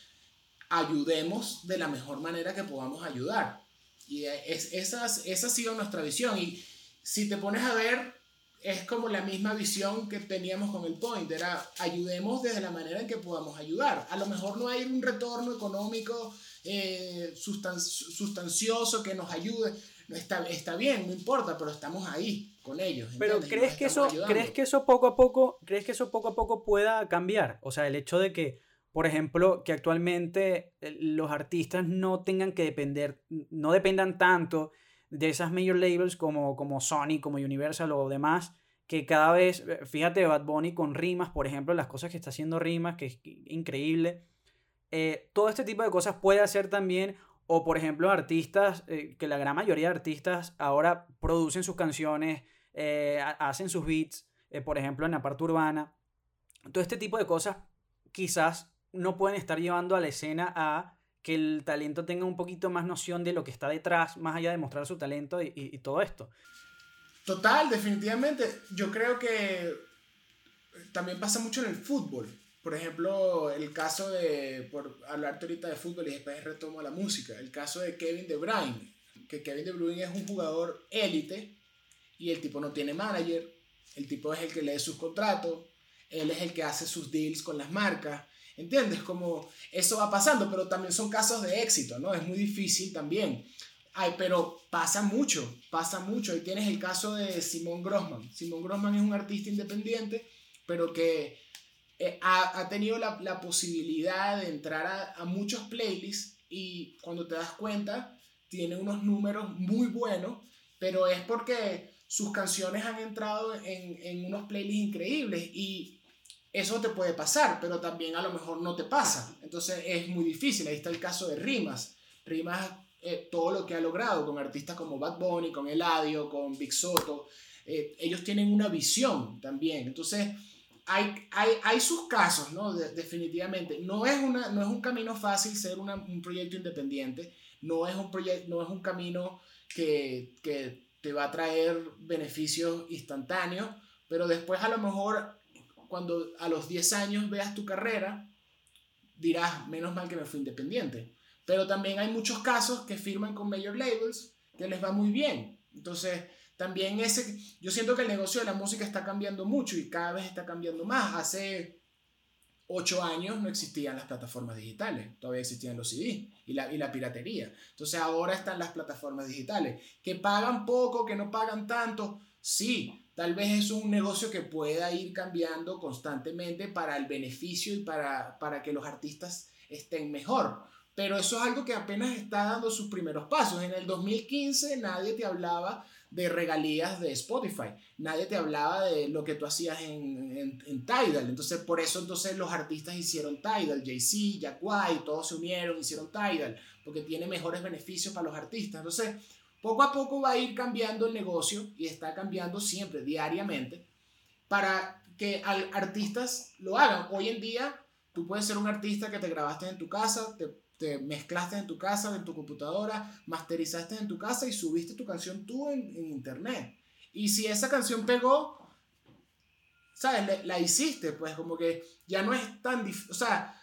Speaker 2: ayudemos de la mejor manera que podamos ayudar. Y es, esa, esa ha sido nuestra visión. Y si te pones a ver, es como la misma visión que teníamos con el Point. Era ayudemos desde la manera en que podamos ayudar. A lo mejor no hay un retorno económico eh, sustancioso que nos ayude. No está, está bien, no importa, pero estamos ahí con ellos.
Speaker 1: Pero ¿crees que, eso, ¿crees que eso poco a poco, crees que eso poco a poco pueda cambiar? O sea, el hecho de que por ejemplo, que actualmente eh, los artistas no tengan que depender, no dependan tanto de esas major labels como, como Sony, como Universal o demás, que cada vez, eh, fíjate, Bad Bunny con rimas, por ejemplo, las cosas que está haciendo rimas, que es increíble. Eh, todo este tipo de cosas puede hacer también, o por ejemplo, artistas, que la gran mayoría de artistas ahora producen sus canciones, hacen sus beats, por ejemplo, en la parte urbana. Todo este tipo de cosas quizás no pueden estar llevando a la escena a que el talento tenga un poquito más noción de lo que está detrás, más allá de mostrar su talento y, todo esto.
Speaker 2: Total, definitivamente. Yo creo que también pasa mucho en el fútbol. Por ejemplo, el caso de, por hablarte ahorita de fútbol y después retomo la música, el caso de Kevin De Bruyne, que Kevin De Bruyne es un jugador élite y el tipo no tiene manager, el tipo es el que lee sus contratos, él es el que hace sus deals con las marcas, ¿Entiendes? Como eso va pasando, pero también son casos de éxito, ¿no? Es muy difícil también. Ay, pero pasa mucho, pasa mucho. Ahí tienes el caso de Simón Grossman. Simón Grossman es un artista independiente, pero que eh, ha, ha, tenido la, la, posibilidad de entrar a, a, muchos playlists y cuando te das cuenta, tiene unos números muy buenos, pero es porque sus canciones han entrado en, en unos playlists increíbles y eso te puede pasar, pero también a lo mejor no te pasa. Entonces es muy difícil. Ahí está el caso de Rimas. Rimas, eh, todo lo que ha logrado con artistas como Bad Bunny, con Eladio, con Big Soto, eh, ellos tienen una visión también. Entonces hay, hay, hay sus casos, ¿no? definitivamente. No es, una, no es un camino fácil ser un proyecto independiente. No es un, no es un camino que, que te va a traer beneficios instantáneos, pero después a lo mejor cuando a los 10 años veas tu carrera, dirás, menos mal que me fui independiente. Pero también hay muchos casos que firman con major labels que les va muy bien. Entonces, también ese, yo siento que el negocio de la música está cambiando mucho y cada vez está cambiando más. Hace 8 años no existían las plataformas digitales, todavía existían los CD y la, y la piratería. Entonces ahora están las plataformas digitales, que pagan poco, que no pagan tanto, sí, Tal vez es un negocio que pueda ir cambiando constantemente para el beneficio y para, para que los artistas estén mejor. Pero eso es algo que apenas está dando sus primeros pasos. En el 2015 nadie te hablaba de regalías de Spotify. Nadie te hablaba de lo que tú hacías en, en, Tidal. Entonces, por eso entonces los artistas hicieron Tidal. Jay-Z, Jack White, todos se unieron, hicieron Tidal, porque tiene mejores beneficios para los artistas. Entonces, poco a poco va a ir cambiando el negocio y está cambiando siempre, diariamente, para que artistas lo hagan. Hoy en día, tú puedes ser un artista que te grabaste en tu casa, te, te mezclaste en tu casa, en tu computadora, masterizaste en tu casa y subiste tu canción tú en, internet. Y si esa canción pegó, ¿sabes? La, hiciste, pues como que ya no es tan difícil, o sea,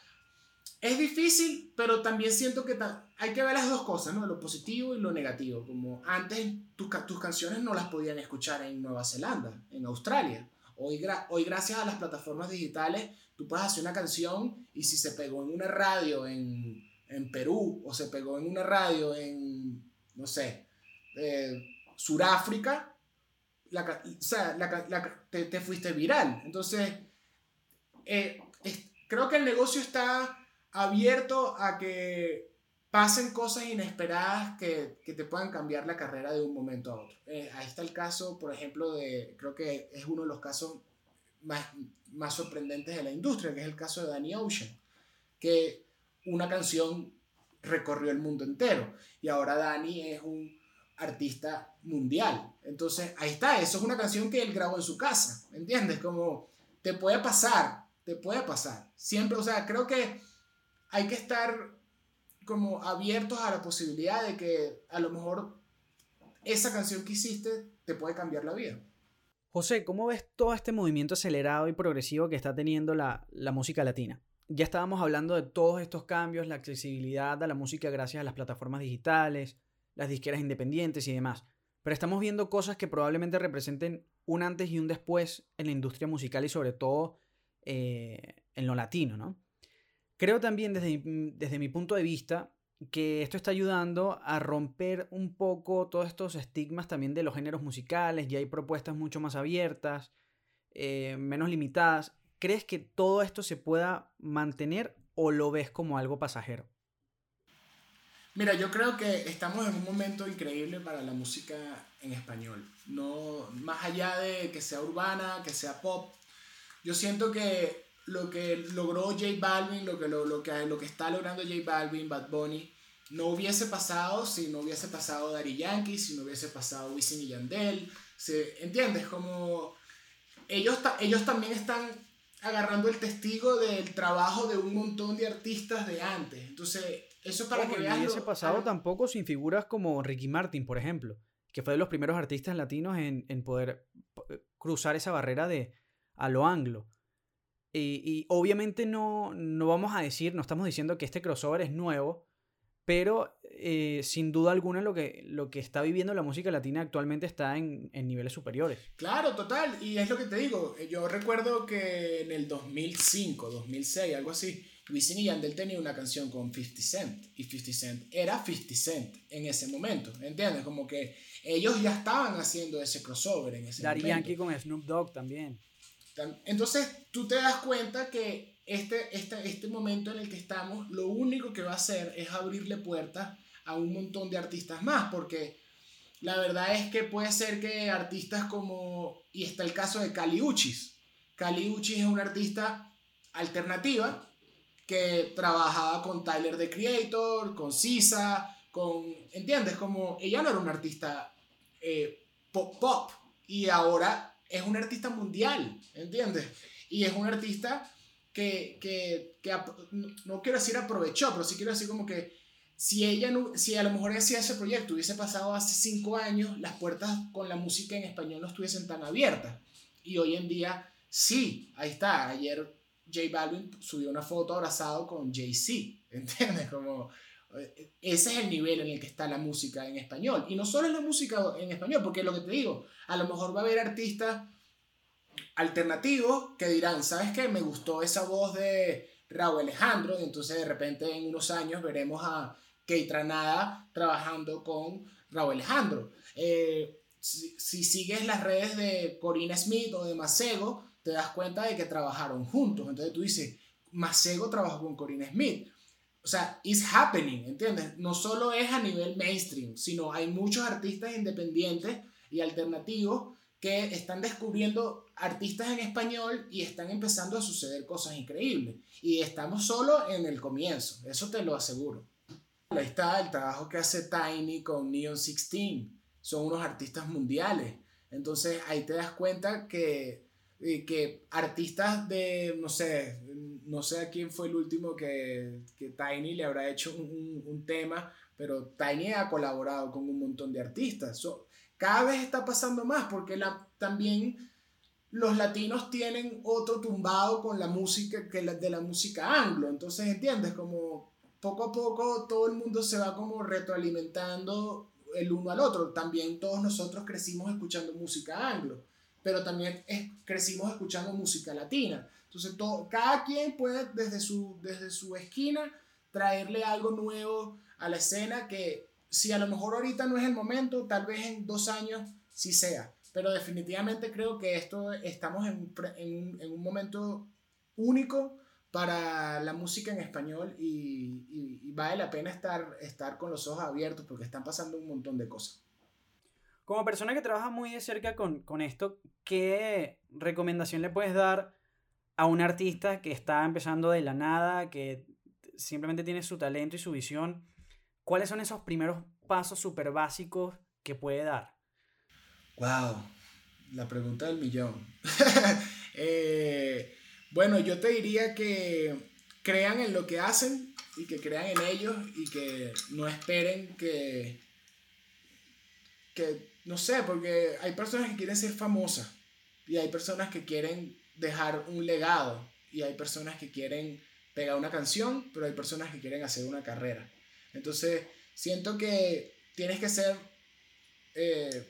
Speaker 2: es difícil, pero también siento que hay que ver las dos cosas, ¿no? Lo positivo y lo negativo. Como antes tus, tus canciones no las podían escuchar en Nueva Zelanda, en Australia. Hoy, hoy gracias a las plataformas digitales tú puedes hacer una canción y si se pegó en una radio en, en Perú o se pegó en una radio en, no sé, eh, Suráfrica, la, o sea, la, te, te, fuiste viral. Entonces, eh, creo que el negocio está abierto a que pasen cosas inesperadas que, que, te puedan cambiar la carrera de un momento a otro. Eh, ahí está el caso, por ejemplo, de, creo que es uno de los casos más, más sorprendentes de la industria, que es el caso de Danny Ocean, que una canción recorrió el mundo entero y ahora Danny es un artista mundial. Entonces, ahí está, eso es una canción que él grabó en su casa, ¿me entiendes? Como te puede pasar, te puede pasar. Siempre, o sea, creo que hay que estar como abiertos a la posibilidad de que a lo mejor esa canción que hiciste te puede cambiar la vida.
Speaker 1: José, ¿cómo ves todo este movimiento acelerado y progresivo que está teniendo la, la música latina? Ya estábamos hablando de todos estos cambios, la accesibilidad a la música gracias a las plataformas digitales, las disqueras independientes y demás. Pero estamos viendo cosas que probablemente representen un antes y un después en la industria musical y sobre todo eh, en lo latino, ¿no? Creo también desde, desde mi punto de vista que esto está ayudando a romper un poco todos estos estigmas también de los géneros musicales, ya hay propuestas mucho más abiertas, eh, menos limitadas. ¿Crees que todo esto se pueda mantener o lo ves como algo pasajero?
Speaker 2: Mira, yo creo que estamos en un momento increíble para la música en español. No, más allá de que sea urbana, que sea pop, yo siento que lo que logró J Balvin, lo que, lo, que, lo que está logrando J Balvin, Bad Bunny, no hubiese pasado si no hubiese pasado Daddy Yankee, si no hubiese pasado Wisin y Yandel. ¿se, ¿Entiendes? Como ellos, ellos también están agarrando el testigo del trabajo de un montón de artistas de antes. Entonces, eso para que veas...
Speaker 1: No hubiese pasado tampoco sin figuras como Ricky Martin, por ejemplo, que fue de los primeros artistas latinos en, en poder cruzar esa barrera de a lo anglo. Y, obviamente no, no vamos a decir, no estamos diciendo que este crossover es nuevo, pero eh, sin duda alguna lo que, lo que está viviendo la música latina actualmente está en, en, niveles superiores.
Speaker 2: Claro, total, y es lo que te digo, yo recuerdo que en el 2005, 2006, algo así, Wisin y Yandel tenía una canción con 50 Cent, y 50 Cent era 50 Cent en ese momento, ¿entiendes? Como que ellos ya estaban haciendo ese crossover en ese
Speaker 1: Daddy Yankee con Snoop Dogg también.
Speaker 2: Entonces tú te das cuenta que este, este, este momento en el que estamos, lo único que va a hacer es abrirle puertas a un montón de artistas más, porque la verdad es que puede ser que artistas como, y está el caso de Cali Uchis. Cali Uchis es una artista alternativa que trabajaba con Tyler the Creator, con Sisa, con, ¿entiendes? Como ella no era una artista eh, pop pop y ahora es un artista mundial, ¿entiendes? Y es un artista que, que, que no quiero decir aprovechó, pero sí quiero decir como que si ella no, si a lo mejor hacía ese proyecto hubiese pasado hace cinco años, las puertas con la música en español no estuviesen tan abiertas. Y hoy en día sí, ahí está. Ayer J Balvin subió una foto abrazado con Jay-Z, ¿entiendes? Como ese es el nivel en el que está la música en español. Y no solo es la música en español, porque lo que te digo, a lo mejor va a haber artistas alternativos que dirán, ¿sabes qué? Me gustó esa voz de Raúl Alejandro, y entonces de repente en unos años veremos a Keitranada trabajando con Raúl Alejandro. Eh, si, si, sigues las redes de Corina Smith o de Macego, te das cuenta de que trabajaron juntos. Entonces tú dices, Macego trabajó con Corina Smith o sea, it's happening, ¿entiendes? No solo es a nivel mainstream, sino hay muchos artistas independientes y alternativos que están descubriendo artistas en español y están empezando a suceder cosas increíbles. Y estamos solo en el comienzo, eso te lo aseguro. Ahí está el trabajo que hace Tiny con Neon 16. Son unos artistas mundiales. Entonces ahí te das cuenta que, que artistas de, no sé, no sé a quién fue el último que, que Tiny le habrá hecho un, un, tema, pero Tiny ha colaborado con un montón de artistas. cada vez está pasando más porque la, también los latinos tienen otro tumbado con la música que la, de la música anglo. Entonces, ¿entiendes? Como poco a poco todo el mundo se va como retroalimentando el uno al otro. También todos nosotros crecimos escuchando música anglo, pero también crecimos escuchando música latina. Entonces, todo, cada quien puede desde su, desde su esquina traerle algo nuevo a la escena que si a lo mejor ahorita no es el momento, tal vez en dos años sí sea. Pero definitivamente creo que esto estamos en, en, un momento único para la música en español y, y, y, vale la pena estar, estar con los ojos abiertos porque están pasando un montón de cosas.
Speaker 1: Como persona que trabaja muy de cerca con, con esto, ¿qué recomendación le puedes dar a un artista que está empezando de la nada, que simplemente tiene su talento y su visión, ¿cuáles son esos primeros pasos súper básicos que puede dar?
Speaker 2: Wow, la pregunta del millón. Eh, bueno, yo te diría que crean en lo que hacen y que crean en ellos y que no esperen que, que, no sé, porque hay personas que quieren ser famosas y hay personas que quieren dejar un legado y hay personas que quieren pegar una canción, pero hay personas que quieren hacer una carrera. Entonces, siento que tienes que ser eh,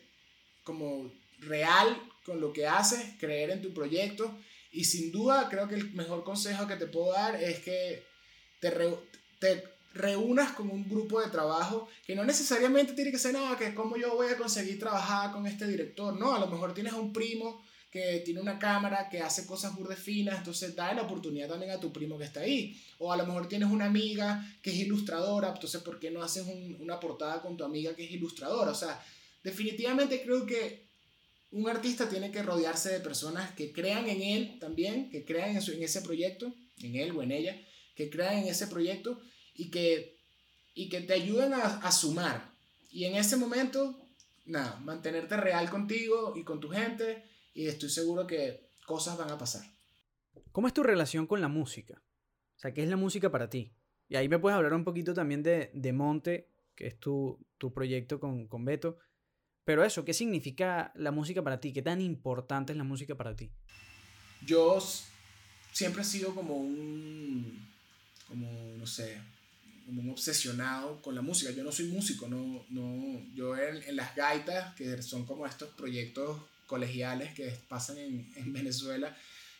Speaker 2: como real con lo que haces, creer en tu proyecto y sin duda creo que el mejor consejo que te puedo dar es que te, te reúnas con un grupo de trabajo que no necesariamente tiene que ser nada, que como yo voy a conseguir trabajar con este director, no, a lo mejor tienes un primo que tiene una cámara, que hace cosas burdes finas, entonces da la oportunidad también a tu primo que está ahí. O a lo mejor tienes una amiga que es ilustradora, entonces ¿por qué no haces una portada con tu amiga que es ilustradora? O sea, definitivamente creo que un artista tiene que rodearse de personas que crean en él también, que crean en, en ese proyecto, en él o en ella, que crean en ese proyecto y que, y que te ayuden a, a sumar. Y en ese momento, nada, mantenerte real contigo y con tu gente y estoy seguro que cosas van a pasar.
Speaker 1: ¿Cómo es tu relación con la música? O sea, ¿qué es la música para ti? Y ahí me puedes hablar un poquito también de, de Monte, que es tu, tu proyecto con, con Beto. Pero eso, ¿qué significa la música para ti? ¿Qué tan importante es la música para ti?
Speaker 2: Yo siempre he sido como un, como, no sé, como un obsesionado con la música. Yo no soy músico, no, no, yo en, en las gaitas, que son como estos proyectos colegiales que pasan en, en Venezuela,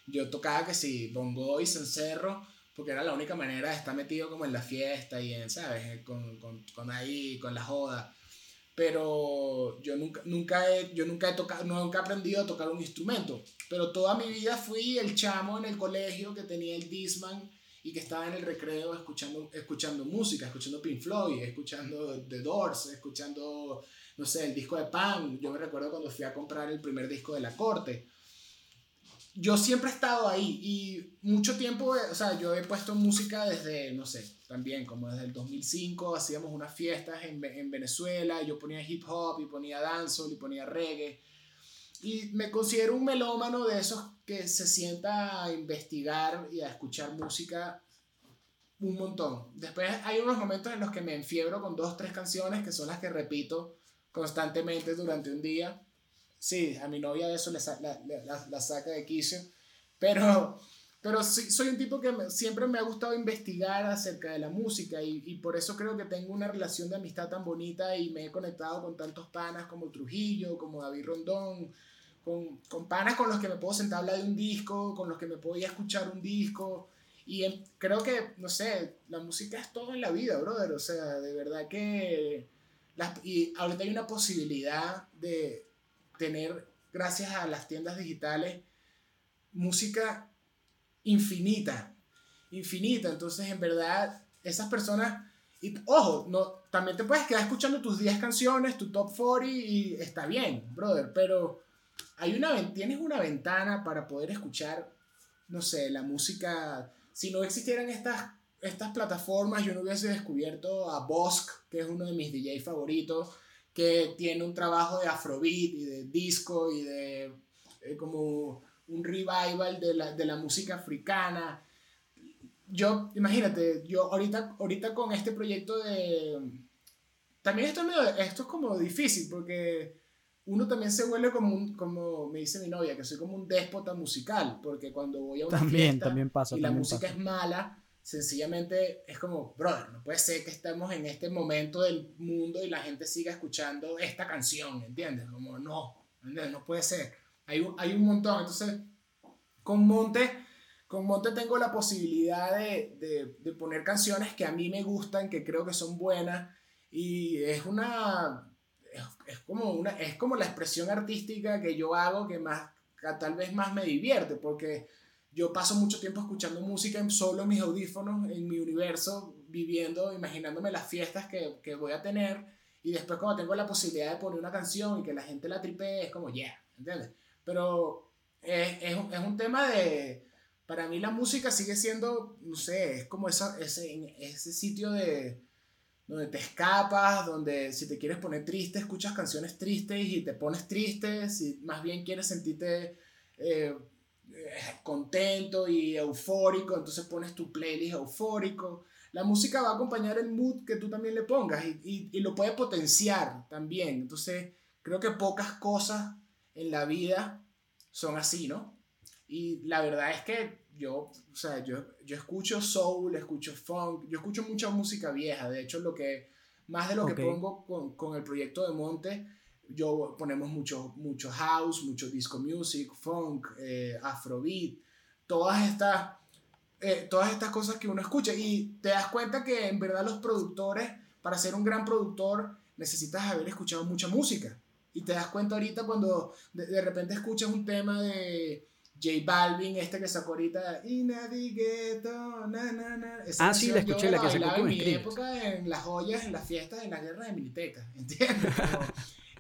Speaker 2: yo tocaba que sí, bongo y cencerro, porque era la única manera de estar metido como en la fiesta y en, ¿sabes? Con, con, con ahí, con la joda. Pero yo nunca, nunca, he, yo nunca he tocado, nunca he aprendido a tocar un instrumento. Pero toda mi vida fui el chamo en el colegio que tenía el Disman y que estaba en el recreo escuchando, escuchando música, escuchando Pink Floyd, escuchando The Doors, escuchando no sé, el disco de Pan. Yo me recuerdo cuando fui a comprar el primer disco de La Corte. Yo siempre he estado ahí y mucho tiempo, o sea, yo he puesto música desde, no sé, también como desde el 2005, hacíamos unas fiestas en, en Venezuela, yo ponía hip hop y ponía dancehall y ponía reggae. Y me considero un melómano de esos que se sienta a investigar y a escuchar música un montón. Después hay unos momentos en los que me enfiebro con dos, tres canciones que son las que repito constantemente durante un día. Sí, a mi novia eso le la, la, saca de quicio, pero, pero sí, soy un tipo que siempre me ha gustado investigar acerca de la música y, y, por eso creo que tengo una relación de amistad tan bonita y me he conectado con tantos panas como Trujillo, como David Rondón, con, con panas con los que me puedo sentar a hablar de un disco, con los que me puedo ir a escuchar un disco. Y creo que, no sé, la música es todo en la vida, brother. O sea, de verdad que y ahorita hay una posibilidad de tener, gracias a las tiendas digitales, música infinita, infinita. Entonces, en verdad, esas personas, y ojo, no, también te puedes quedar escuchando tus 10 canciones, tu top 40 y está bien, brother, pero hay una, tienes una ventana para poder escuchar, no sé, la música, si no existieran estas estas plataformas yo no hubiese descubierto a Bosk, que es uno de mis DJ favoritos, que tiene un trabajo de afrobeat y de disco y de eh, como un revival de la, de la, música africana. Yo, imagínate, yo ahorita, ahorita con este proyecto de... También esto esto es como difícil porque uno también se vuelve como un, como me dice mi novia, que soy como un déspota musical, porque cuando voy a una
Speaker 1: también, también pasa,
Speaker 2: y la música es mala, sencillamente es como, brother, no puede ser que estemos en este momento del mundo y la gente siga escuchando esta canción, ¿entiendes? Como, no, ¿entiendes? No puede ser. Hay, hay un montón. Entonces, con Monte, con Monte tengo la posibilidad de, de, de, poner canciones que a mí me gustan, que creo que son buenas, y es una... Es, como una, es como la expresión artística que yo hago que más, que tal vez más me divierte, porque yo paso mucho tiempo escuchando música en solo en mis audífonos, en mi universo, viviendo, imaginándome las fiestas que, que voy a tener. Y después cuando tengo la posibilidad de poner una canción y que la gente la tripee, es como, yeah, ¿entiendes? Pero es, es, es, un tema de... Para mí la música sigue siendo, no sé, es como esa, ese, ese sitio de donde te escapas, donde si te quieres poner triste, escuchas canciones tristes y te pones triste, si más bien quieres sentirte... Eh, eh, contento y eufórico, entonces pones tu playlist eufórico. La música va a acompañar el mood que tú también le pongas y, y, lo puede potenciar también. Entonces, creo que pocas cosas en la vida son así, ¿no? Y la verdad es que yo, o sea, yo, yo escucho soul, escucho funk, yo escucho mucha música vieja. De hecho, lo que más de lo que pongo con, con, el proyecto de Monte. Yo ponemos mucho, mucho house, mucho disco music, funk, eh, afrobeat, todas estas, eh, todas estas cosas que uno escucha. Y te das cuenta que en verdad los productores, para ser un gran productor, necesitas haber escuchado mucha música. Y te das cuenta ahorita cuando de, de repente escuchas un tema de J Balvin, este que sacó ahorita, y na, na, na.
Speaker 1: ah, sí, la escuché, la que sacó
Speaker 2: en mi época en las joyas, en las fiestas, en las guerras de Militeca, ¿entiendes?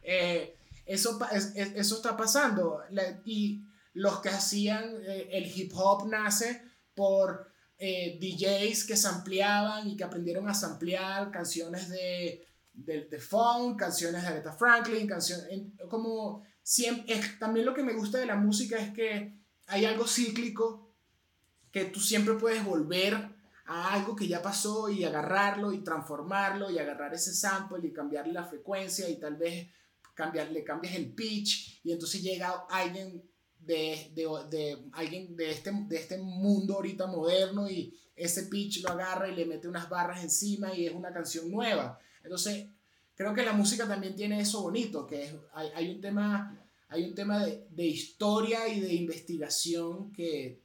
Speaker 2: eh, eso, eso está pasando. y los que hacían eh, el hip hop nace por eh, DJs que sampleaban y que aprendieron a samplear canciones de, de, de funk, canciones de Aretha Franklin, canciones, como siempre, también lo que me gusta de la música es que hay algo cíclico que tú siempre puedes volver a algo que ya pasó y agarrarlo y transformarlo y agarrar ese sample y cambiarle la frecuencia y tal vez cambiarle, cambias el pitch y entonces llega alguien de, de, de, alguien de este, de este mundo ahorita moderno y ese pitch lo agarra y le mete unas barras encima y es una canción nueva. Entonces, creo que la música también tiene eso bonito, que hay, hay un tema hay un tema de, de historia y de investigación que,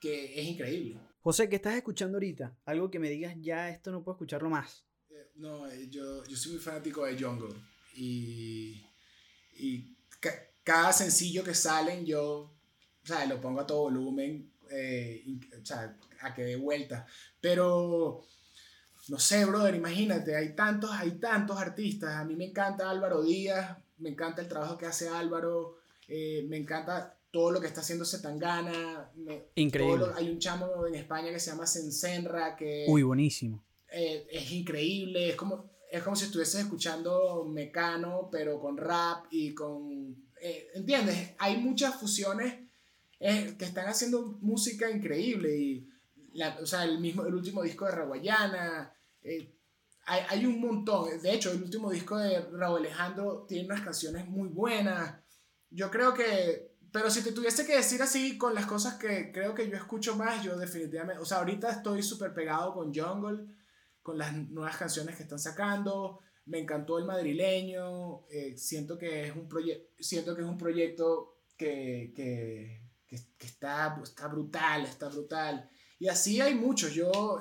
Speaker 2: que, es increíble.
Speaker 1: José, ¿qué estás escuchando ahorita? Algo que me digas, ya esto no puedo escucharlo más.
Speaker 2: Eh, no, eh, yo, yo soy muy fanático de Jungle y, y cada sencillo que salen yo o sea, lo pongo a todo volumen, eh, o sea, a que dé vuelta. Pero, no sé, brother, imagínate, hay tantos, hay tantos artistas. A mí me encanta Álvaro Díaz, me encanta el trabajo que hace Álvaro, eh, me encanta todo lo que está haciendo Setangana.
Speaker 1: increíble.
Speaker 2: hay un chamo en España que se llama Sensenra, que...
Speaker 1: Uy, buenísimo.
Speaker 2: Eh, es increíble, es como, es como si estuvieses escuchando Mecano, pero con rap y con... Eh, ¿Entiendes? Hay muchas fusiones que están haciendo música increíble y... La, o sea, el, mismo, el último disco de Raguayana, hay, hay, un montón. De hecho, el último disco de Raúl Alejandro tiene unas canciones muy buenas. Yo creo que, pero si te tuviese que decir así con las cosas que creo que yo escucho más, yo definitivamente, o sea, ahorita estoy súper pegado con Jungle, con las nuevas canciones que están sacando. Me encantó el madrileño. Eh, siento que es un siento que es un proyecto que, que, que, que está, está brutal, está brutal. Y así hay muchos. Yo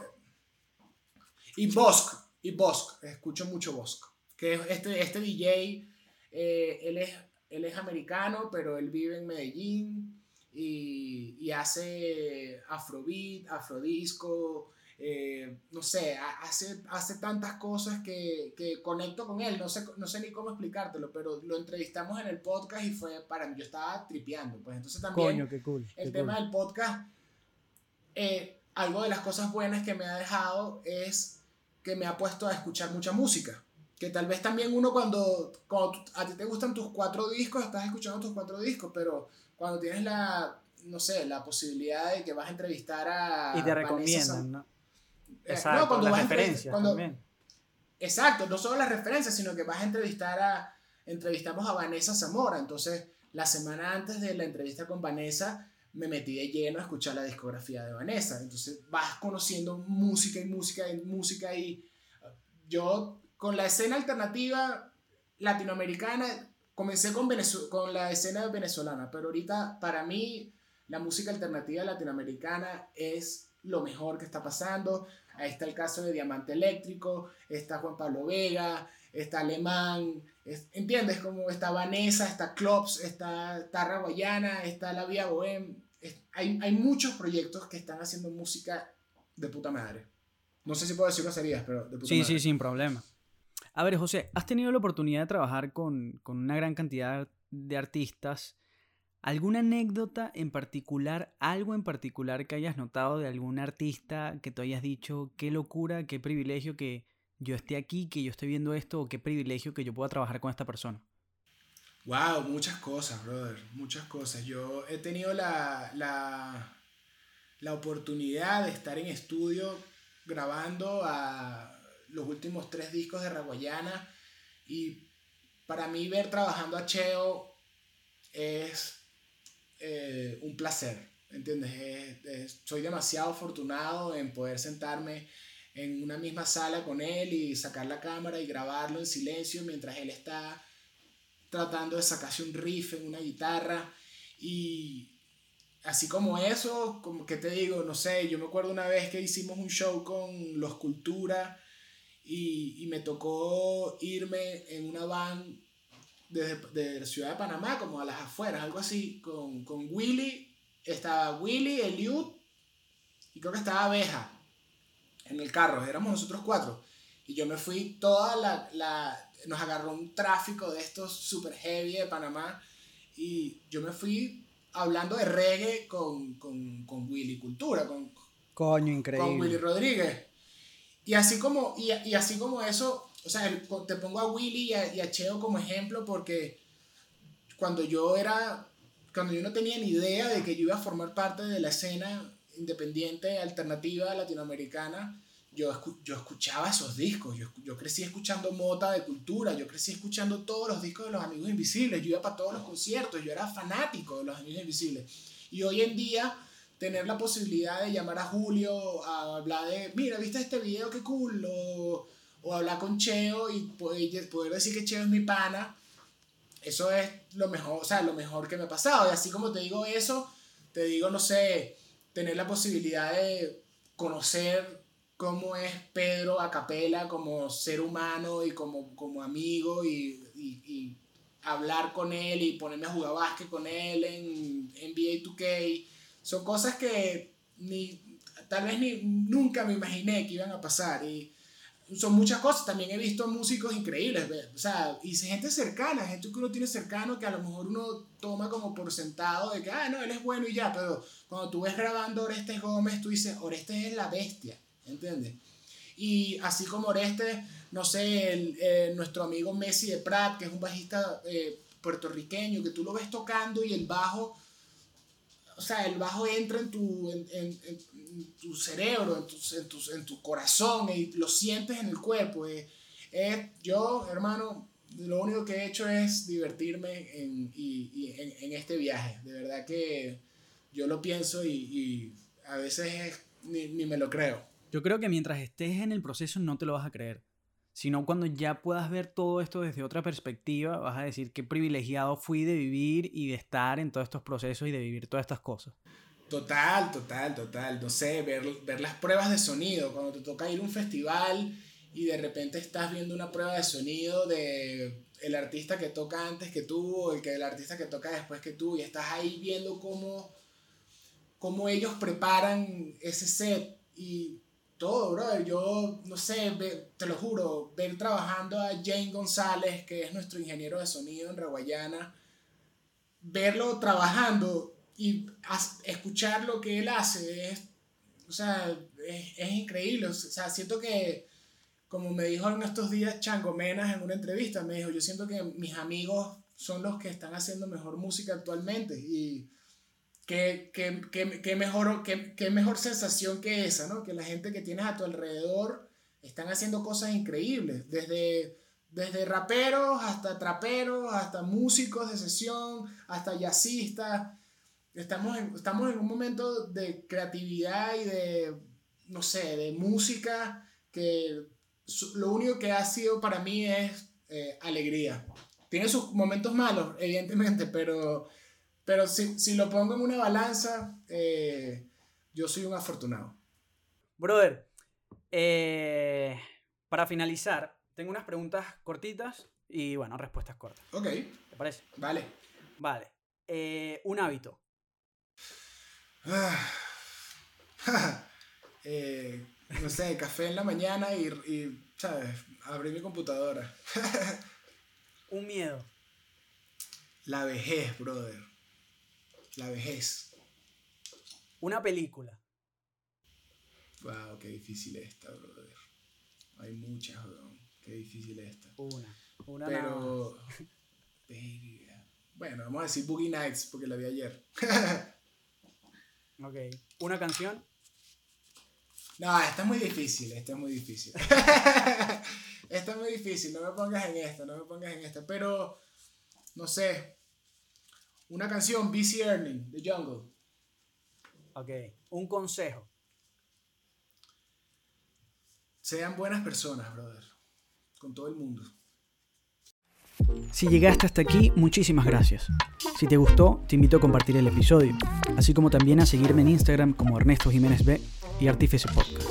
Speaker 2: y Bosque, y Bosk, escucho mucho Bosk, que este, este DJ, eh, él, es, él es americano, pero él vive en Medellín y, y hace afrobeat, afrodisco, eh, no sé, hace, hace tantas cosas que, que, conecto con él, no sé, no sé ni cómo explicártelo, pero lo entrevistamos en el podcast y fue para mí, yo estaba tripeando, pues. Entonces también
Speaker 1: Coño, qué cool,
Speaker 2: el tema del podcast, eh, algo de las cosas buenas que me ha dejado es que me ha puesto a escuchar mucha música. Que tal vez también uno cuando, cuando a ti te gustan tus cuatro discos, estás escuchando tus cuatro discos, pero cuando tienes la, no sé, la posibilidad de que vas a entrevistar a...
Speaker 1: Y te recomiendan, ¿no?
Speaker 2: Eh, Exacto, no, cuando las referencias también. Exacto, no solo las referencias, sino que vas a entrevistar a... Entrevistamos a Vanessa Zamora, entonces la semana antes de la entrevista con Vanessa me metí de lleno a escuchar la discografía de Vanessa. Entonces vas conociendo música y música y música y uh, yo con la escena alternativa latinoamericana comencé con, con la escena venezolana, pero ahorita para mí la música alternativa latinoamericana es lo mejor que está pasando. Ahí está el caso de Diamante Eléctrico, está Juan Pablo Vega, está Alemán, ¿entiendes? Como está Vanessa, está Klops, está Tarra Guayana, está La Vía Bohem. Hay, hay muchos proyectos que están haciendo música de puta madre. No sé si puedo decir groserías, pero de puta
Speaker 1: sí, Sí, sí, sin problema. A ver, José, has tenido la oportunidad de trabajar con, con una gran cantidad de artistas. ¿Alguna anécdota en particular, algo en particular que hayas notado de algún artista que te hayas dicho, qué locura, qué privilegio que, yo esté aquí, que yo esté viendo esto, o qué privilegio que yo pueda trabajar con esta persona?
Speaker 2: Wow, muchas cosas, brother, muchas cosas. Yo he tenido la, la, la oportunidad de estar en estudio grabando a los últimos tres discos de Raguayana y para mí ver trabajando a Cheo es eh, un placer, ¿entiendes? soy demasiado afortunado en poder sentarme en una misma sala con él y sacar la cámara y grabarlo en silencio mientras él está tratando de sacarse un riff en una guitarra. Y así como eso, como que te digo, no sé, yo me acuerdo una vez que hicimos un show con Los Cultura y, y me tocó irme en una van desde, de la ciudad de Panamá, como a las afueras, algo así, con, con Willy, estaba Willy, Eliud y creo que estaba Abeja en el carro, éramos nosotros cuatro. Y yo me fui toda la, la nos agarró un tráfico de estos super heavy de Panamá y yo me fui hablando de reggae con, con, con Willy Cultura, con,
Speaker 1: Coño, increíble.
Speaker 2: con Willy Rodríguez. Y así como, y, y así como eso, o sea, el- te pongo a Willy y a, y a Cheo como ejemplo porque cuando yo era, cuando yo no tenía ni idea de que yo iba a formar parte de la escena independiente, alternativa, latinoamericana, yo, escu- yo escuchaba esos discos, yo, yo crecí escuchando Mota de Cultura, yo crecí escuchando todos los discos de los Amigos Invisibles, yo iba para todos los conciertos, yo era fanático de los Amigos Invisibles. Y hoy en día tener la posibilidad de llamar a Julio a hablar de, mira, ¿viste este video? Qué cool. O, o hablar con Cheo y poder, poder decir que Cheo es mi pana. Eso es lo mejor, o sea, lo mejor que me ha pasado. Y así como te digo eso, te digo, no sé, tener la posibilidad de conocer cómo es Pedro a capela como ser humano y como, como amigo y, y, y hablar con él y ponerme a jugar básquet con él en NBA 2K son cosas que ni, tal vez ni nunca me imaginé que iban a pasar y son muchas cosas, también he visto músicos increíbles, o sea, y gente cercana, gente que uno tiene cercano que a lo mejor uno toma como por sentado de que, ah, no, él es bueno y ya, pero cuando tú ves grabando Orestes Gómez, tú dices, Orestes es la bestia, ¿entiendes? Y así como Orestes, no sé, el, eh, nuestro amigo Messi de Prat, que es un bajista eh, puertorriqueño, que tú lo ves tocando y el bajo o sea, el bajo entra en tu, en, en- en tu cerebro, en tu, tu, en tu corazón y lo sientes en el cuerpo. eh. Eh, yo, hermano, lo único que he hecho es divertirme en, y, y en este viaje. De verdad que yo lo pienso y, y a veces es- ni, ni me lo creo.
Speaker 1: Yo creo que mientras estés en el proceso no te lo vas a creer. Sino cuando ya puedas ver todo esto desde otra perspectiva, vas a decir qué privilegiado fui de vivir y de estar en todos estos procesos y de vivir todas estas cosas.
Speaker 2: Total, total, total. No sé, ver, las pruebas de sonido. Cuando te toca ir a un festival y de repente estás viendo una prueba de sonido de el artista que toca antes que tú o el, que, el artista que toca después que tú y estás ahí viendo cómo, cómo ellos preparan ese set y todo, brother. Yo, no sé, ve- te lo juro, ver trabajando a Jane González, que es nuestro ingeniero de sonido en Raguayana, verlo trabajando y escuchar lo que él hace es, o sea, es, es increíble. O sea, siento que, como me dijo en estos días Chango Menas en una entrevista, me dijo, yo siento que mis amigos son los que están haciendo mejor música actualmente y qué, qué, qué, qué mejor, qué, mejor sensación que esa, ¿no? Que la gente que tienes a tu alrededor están haciendo cosas increíbles, desde desde raperos hasta traperos, hasta músicos de sesión, hasta jazzistas. Estamos en, estamos en un momento de creatividad y de, no sé, de música que lo único que ha sido para mí es eh, alegría. Tiene sus momentos malos, evidentemente, pero, pero si, si lo pongo en una balanza, eh, yo soy un afortunado.
Speaker 1: Brother, eh, para finalizar, tengo unas preguntas cortitas y, bueno, respuestas cortas.
Speaker 2: Ok,
Speaker 1: ¿Te parece?
Speaker 2: vale.
Speaker 1: Vale. Eh, un hábito.
Speaker 2: Eh, no sé, café en la mañana y, y, ¿sabes? Abrí mi computadora.
Speaker 1: Un miedo.
Speaker 2: La vejez, brother. La vejez.
Speaker 1: Una película.
Speaker 2: Wow, qué difícil esta, brother. Hay muchas, weón. Qué difícil esta.
Speaker 1: Una. Una nada más.
Speaker 2: Pero. Verga. Bueno, vamos a decir Boogie Nights porque la vi ayer.
Speaker 1: Ok. Una canción.
Speaker 2: No, esta es muy difícil, esta es muy difícil. esta es muy difícil, no me pongas en esta, no me pongas en esta. Pero, no sé. Una canción, BC Earning, The Jungle.
Speaker 1: Ok. Un consejo.
Speaker 2: Sean buenas personas, brother. Con todo el mundo.
Speaker 1: Si llegaste hasta aquí, muchísimas gracias. Si te gustó, te invito a compartir el episodio, así como también a seguirme en Instagram como Ernesto Jiménez B y Artífice Podcast.